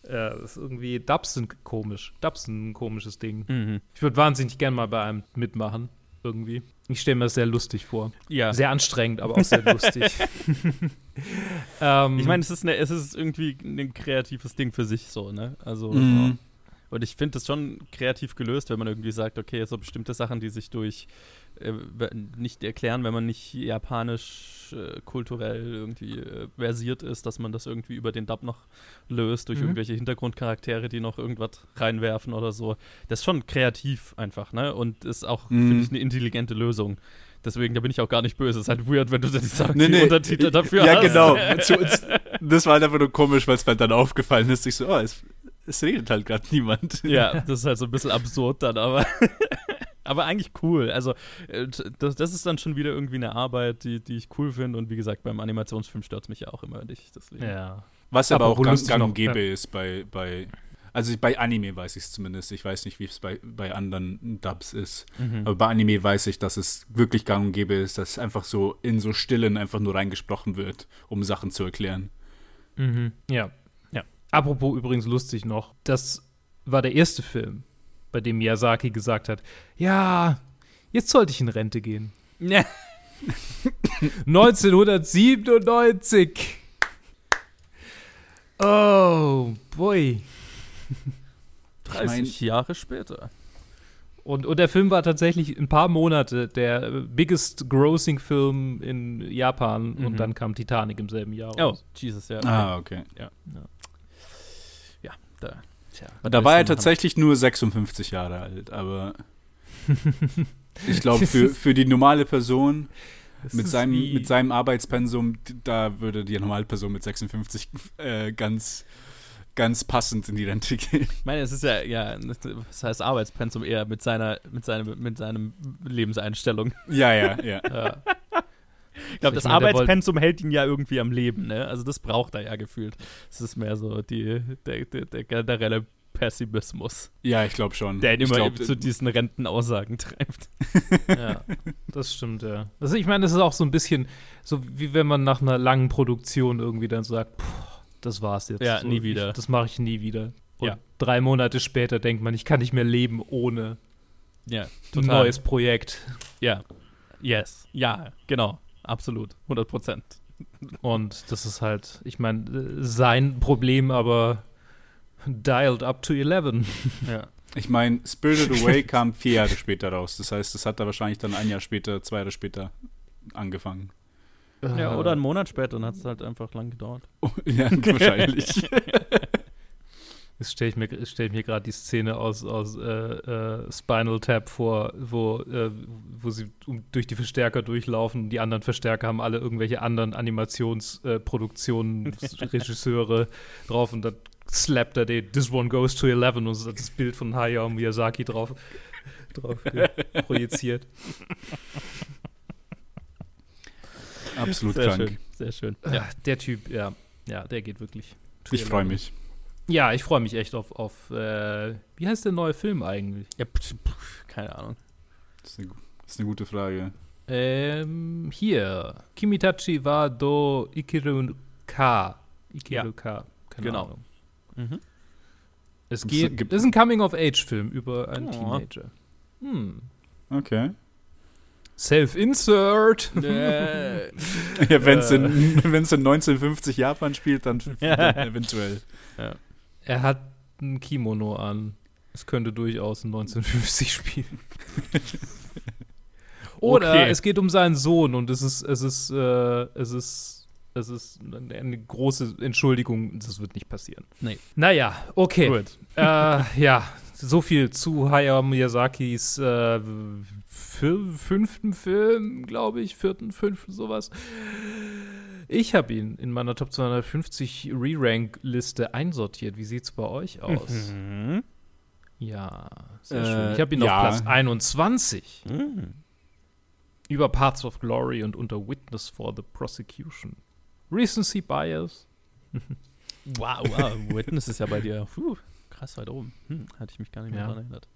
Ja, das ist irgendwie, Dubs sind komisch. Dubs sind ein komisches Ding. Mhm. Ich würde wahnsinnig gerne mal bei einem mitmachen, irgendwie. Ich stelle mir das sehr lustig vor. Ja. Sehr anstrengend, aber auch sehr lustig. ähm, ich meine, es ist, es ist irgendwie ein kreatives Ding für sich so, ne? Also, mhm. und ich finde das schon kreativ gelöst, wenn man irgendwie sagt, okay, so bestimmte Sachen, die sich durch äh, nicht erklären, wenn man nicht japanisch äh, kulturell irgendwie äh, versiert ist, dass man das irgendwie über den Dub noch löst, durch mhm. irgendwelche Hintergrundcharaktere, die noch irgendwas reinwerfen oder so. Das ist schon kreativ einfach, ne? Und ist auch, mhm. finde ich, eine intelligente Lösung. Deswegen, da bin ich auch gar nicht böse. Es ist halt weird, wenn du dann die, nee, nee. Untertitel dafür ja, hast. Ja, genau. das war halt einfach nur komisch, weil es mir dann aufgefallen ist. Ich so, oh, es, es redet halt gerade niemand. Ja, das ist halt so ein bisschen absurd dann, aber aber eigentlich cool. Also, äh, das, das, ist dann schon wieder irgendwie eine Arbeit, die, die ich cool finde. Und wie gesagt, beim Animationsfilm stört es mich ja auch immer nicht. Deswegen. Ja. Was aber, aber auch ganz gang und gäbe ja. ist bei, bei, also bei Anime weiß ich es zumindest. Ich weiß nicht, wie es bei, bei anderen Dubs ist. Mhm. Aber bei Anime weiß ich, dass es wirklich gang und gäbe ist, dass einfach so in so Stillen einfach nur reingesprochen wird, um Sachen zu erklären. Mhm. Ja. ja. Apropos übrigens lustig noch, das war der erste Film, bei dem Miyazaki gesagt hat, ja, jetzt sollte ich in Rente gehen. Ja. 1997. Oh, boy. 30 ich mein, Jahre später. Und, und der Film war tatsächlich ein paar Monate der biggest grossing Film in Japan mhm. und dann kam Titanic im selben Jahr raus. Oh, Jesus, ja. Okay. Ah, okay. Ja, ja. ja da. Tja, da war er tatsächlich nur 56 Jahre alt, aber ich glaube, für, für die normale Person mit seinem, mit seinem Arbeitspensum, da würde die normale Person mit 56 äh, ganz, ganz passend in die Rente gehen. Ich meine, es ist ja, ja, das heißt Arbeitspensum eher mit seiner, mit seinem, mit seinem Lebenseinstellung. Ja, ja, ja. ja. Ich glaube, das meine, Arbeitspensum hält ihn ja irgendwie am Leben, ne? Also das braucht er ja gefühlt. Es ist mehr so die, der, der, der generelle Pessimismus. Ja, ich glaube schon. Der ihn immer glaub, zu diesen Rentenaussagen treibt. ja, das stimmt, ja. Also ich meine, das ist auch so ein bisschen so, wie wenn man nach einer langen Produktion irgendwie dann sagt, das war's jetzt. Ja, so, nie wieder. Ich, das mache ich nie wieder. Und ja. drei Monate später denkt man, ich kann nicht mehr leben ohne ja, ein neues Projekt. Ja, yes, ja, genau. Absolut, 100 Prozent. Und das ist halt, ich meine, sein Problem, aber dialed up to 11. Ja. Ich meine, Spirited Away kam vier Jahre später raus. Das heißt, das hat er wahrscheinlich dann ein Jahr später, zwei Jahre später angefangen. Ja, oder einen Monat später, dann hat es halt einfach lang gedauert. Oh, ja, wahrscheinlich. Jetzt stelle ich mir, stell mir gerade die Szene aus, aus äh, äh, Spinal Tap vor, wo, äh, wo sie um, durch die Verstärker durchlaufen. Die anderen Verstärker haben alle irgendwelche anderen Animationsproduktionen, Regisseure drauf und dann slappt er den This One Goes to 11 und so das Bild von Hayao Miyazaki drauf, drauf projiziert. Absolut Sehr krank. Schön. Sehr schön. Ja. Der Typ, ja, ja, der geht wirklich. Ich freue mich. Ja, ich freue mich echt auf, auf äh, wie heißt der neue Film eigentlich? Ja, pf, pf, keine Ahnung. Das ist, eine, das ist eine gute Frage. Ähm, hier. Kimitachi wa do Ikiru Ka. Ikiru ja. Ka. Keine Genau. Ahnung. Mhm. Es Es geht, gibt- ist ein Coming-of-Age-Film über einen Oh. Teenager. Hm. Okay. Self-insert. Äh, Ja, wenn es in, wenn's in 1950 Japan spielt, dann, Ja. dann eventuell. Er hat ein Kimono an. Es könnte durchaus in 1950 spielen. Oder Okay. es geht um seinen Sohn und es ist, es ist, äh, es ist, es ist eine, große Entschuldigung, das wird nicht passieren. Nee. Naja, okay. Gut. äh, ja, so viel zu Hayao Miyazakis äh, fü- fünften Film, glaube ich, vierten, fünften, sowas. Ich habe ihn in meiner Top 250 Re-Rank-Liste einsortiert. Wie sieht's bei euch aus? Mhm. Ja, sehr Äh, schön. Ich habe ihn ja. auf Platz 21 Mhm. über Parts of Glory und unter Witness for the Prosecution. Recency Bias. Wow, wow. Witness ist ja bei dir puh, krass weit oben. Hm, hatte ich mich gar nicht mehr Ja. daran erinnert.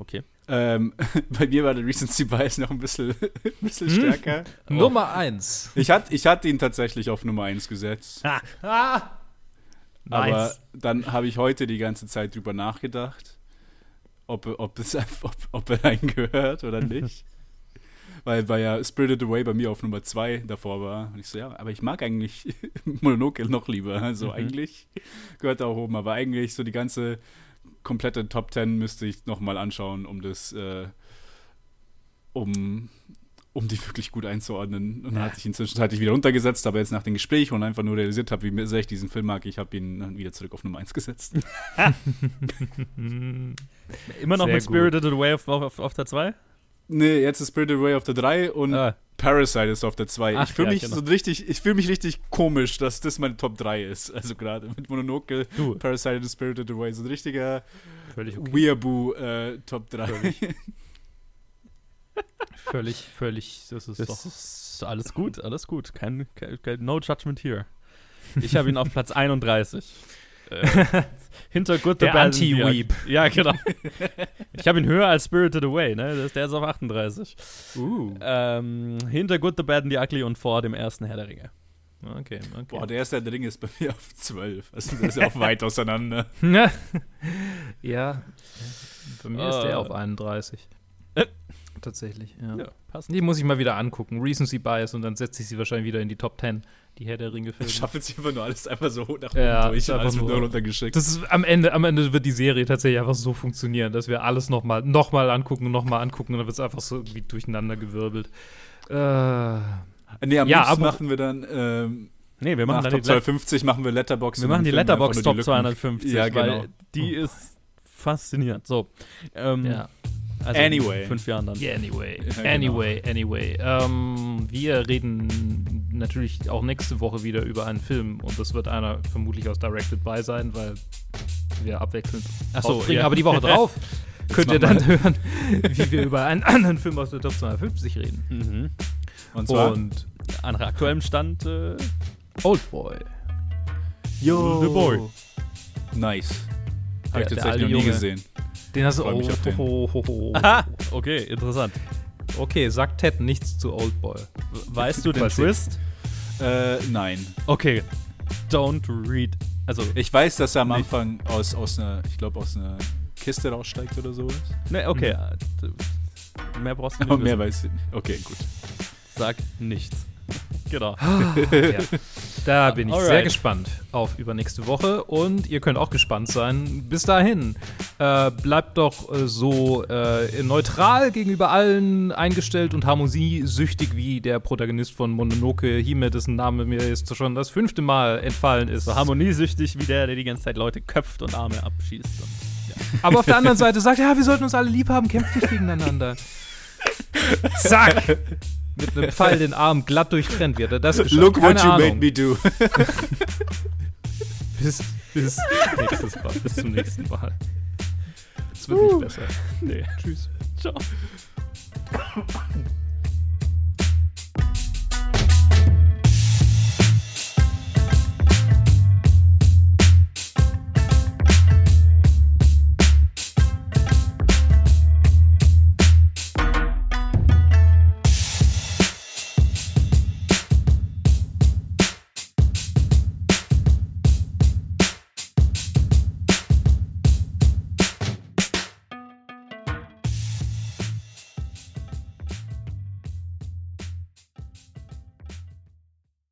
Okay. Ähm, bei mir war der Recency Bias noch ein bisschen, ein bisschen Hm? stärker. Oh. Nummer 1. Ich, hat, ich hatte ihn tatsächlich auf Nummer 1 gesetzt. Ah, Ah! Aber dann habe ich heute die ganze Zeit drüber nachgedacht, ob, ob, es, ob, ob er einen gehört oder nicht. weil, weil ja Spirited Away bei mir auf Nummer 2 davor war. Und ich so, ja, aber ich mag eigentlich Mononoke noch lieber. Also Mhm. eigentlich gehört er auch oben, aber eigentlich so die ganze komplette Top 10 müsste ich nochmal anschauen, um das, äh, um, um die wirklich gut einzuordnen. Und dann hatte ich ihn zwischenzeitlich wieder runtergesetzt, aber jetzt nach dem Gespräch und einfach nur realisiert habe, wie sehr ich diesen Film mag, ich habe ihn dann wieder zurück auf Nummer 1 gesetzt. Immer noch Sehr mit Spirited Away auf, auf, auf der 2? Nee, jetzt ist Spirited Away auf der 3 und Ah, Parasite ist auf der 2. Ach, Ich fühle ja, mich genau. so richtig, ich fühle mich richtig komisch, dass das meine Top 3 ist. Also gerade mit Mononoke, du. Parasite und Spirited Away. So ein richtiger Völlig okay. Weeaboo äh, Top 3. Völlig, völlig, das ist Das doch. ist alles gut, alles gut. Kein, kein, kein No Judgment here. Ich habe ihn auf Platz 31. Äh, hinter Good, the Der Bad and the Anti-Weep. Ja, genau. Ich habe ihn höher als Spirited Away, ne? Der ist auf 38. Uh. Ähm, hinter Good, the Bad and the Ugly und vor dem ersten Herr der Ringe. Okay, okay. Boah, der erste Ring ist bei mir auf 12. Also das ist ja auch weit auseinander. ja. Bei mir ist der Äh. auf 31. Äh. Tatsächlich, ja. Ja, passt. Die muss ich mal wieder angucken. Recency Bias und dann setze ich sie wahrscheinlich wieder in die Top 10. Die Herr der Ringe Filme. Ich schaffe jetzt einfach nur alles einfach so nach Ja, oben durch ist und einfach alles nur runtergeschickt. Das ist am Ende, am Ende wird die Serie tatsächlich einfach so funktionieren, dass wir alles nochmal noch mal angucken und nochmal angucken und dann wird es einfach so irgendwie durcheinander gewirbelt. Äh, nee, am Ja, liebsten machen wir dann ähm, Nee, wir machen dann Top die, Let 250 machen wir Letterbox. wir machen die Letterbox Top 250, Ja, genau. weil die ist faszinierend. So. Ähm, ja. Also Anyway. In fünf Jahren dann. Yeah, anyway. Ja, genau. anyway, anyway. Ähm, wir reden natürlich auch nächste Woche wieder über einen Film und das wird einer vermutlich aus Directed By sein, weil wir abwechselnd Ach so, rausbringen. ja. Aber die Woche drauf könnt ihr dann hören, wie wir über einen anderen Film aus der Top 250 reden. Mhm. Und zwar Und Nach aktuellem Stand äh, Oldboy. Yo. The Boy. Nice. Hab Der- ich tatsächlich noch nie gesehen. Den hast du. Oh, mich auf den. ho, ho, ho. Aha, okay, interessant. Okay, sagt Ted nichts zu Oldboy. Weißt du den. Twist? Äh, nein. Okay. Don't read. Also, Ich weiß, dass er am Nicht. Anfang aus, aus einer, ich glaube, aus einer Kiste raussteigt oder sowas. ne, okay. äh, Mehr brauchst du nicht Aber mehr weiß ich nicht. Okay, gut. Sag nichts. Genau. ja. Da bin ich sehr Alright. gespannt auf übernächste Woche und ihr könnt auch gespannt sein. Bis dahin, äh, bleibt doch äh, so äh, neutral gegenüber allen eingestellt und harmoniesüchtig wie der Protagonist von Mononoke Hime, dessen Name mir jetzt schon das fünfte Mal entfallen ist. So harmoniesüchtig wie der, der die ganze Zeit Leute köpft und Arme abschießt. Und, Aber auf der anderen Seite sagt, ja, wir sollten uns alle lieb haben, kämpft nicht gegeneinander. Zack! Mit einem Pfeil den Arm glatt durchtrennt wird er das geschafft. Look Keine what you Ahnung. made me do. Bis, bis, nächstes Mal, bis zum nächsten Mal. Es wird nicht besser. nee. Tschüss. Ciao.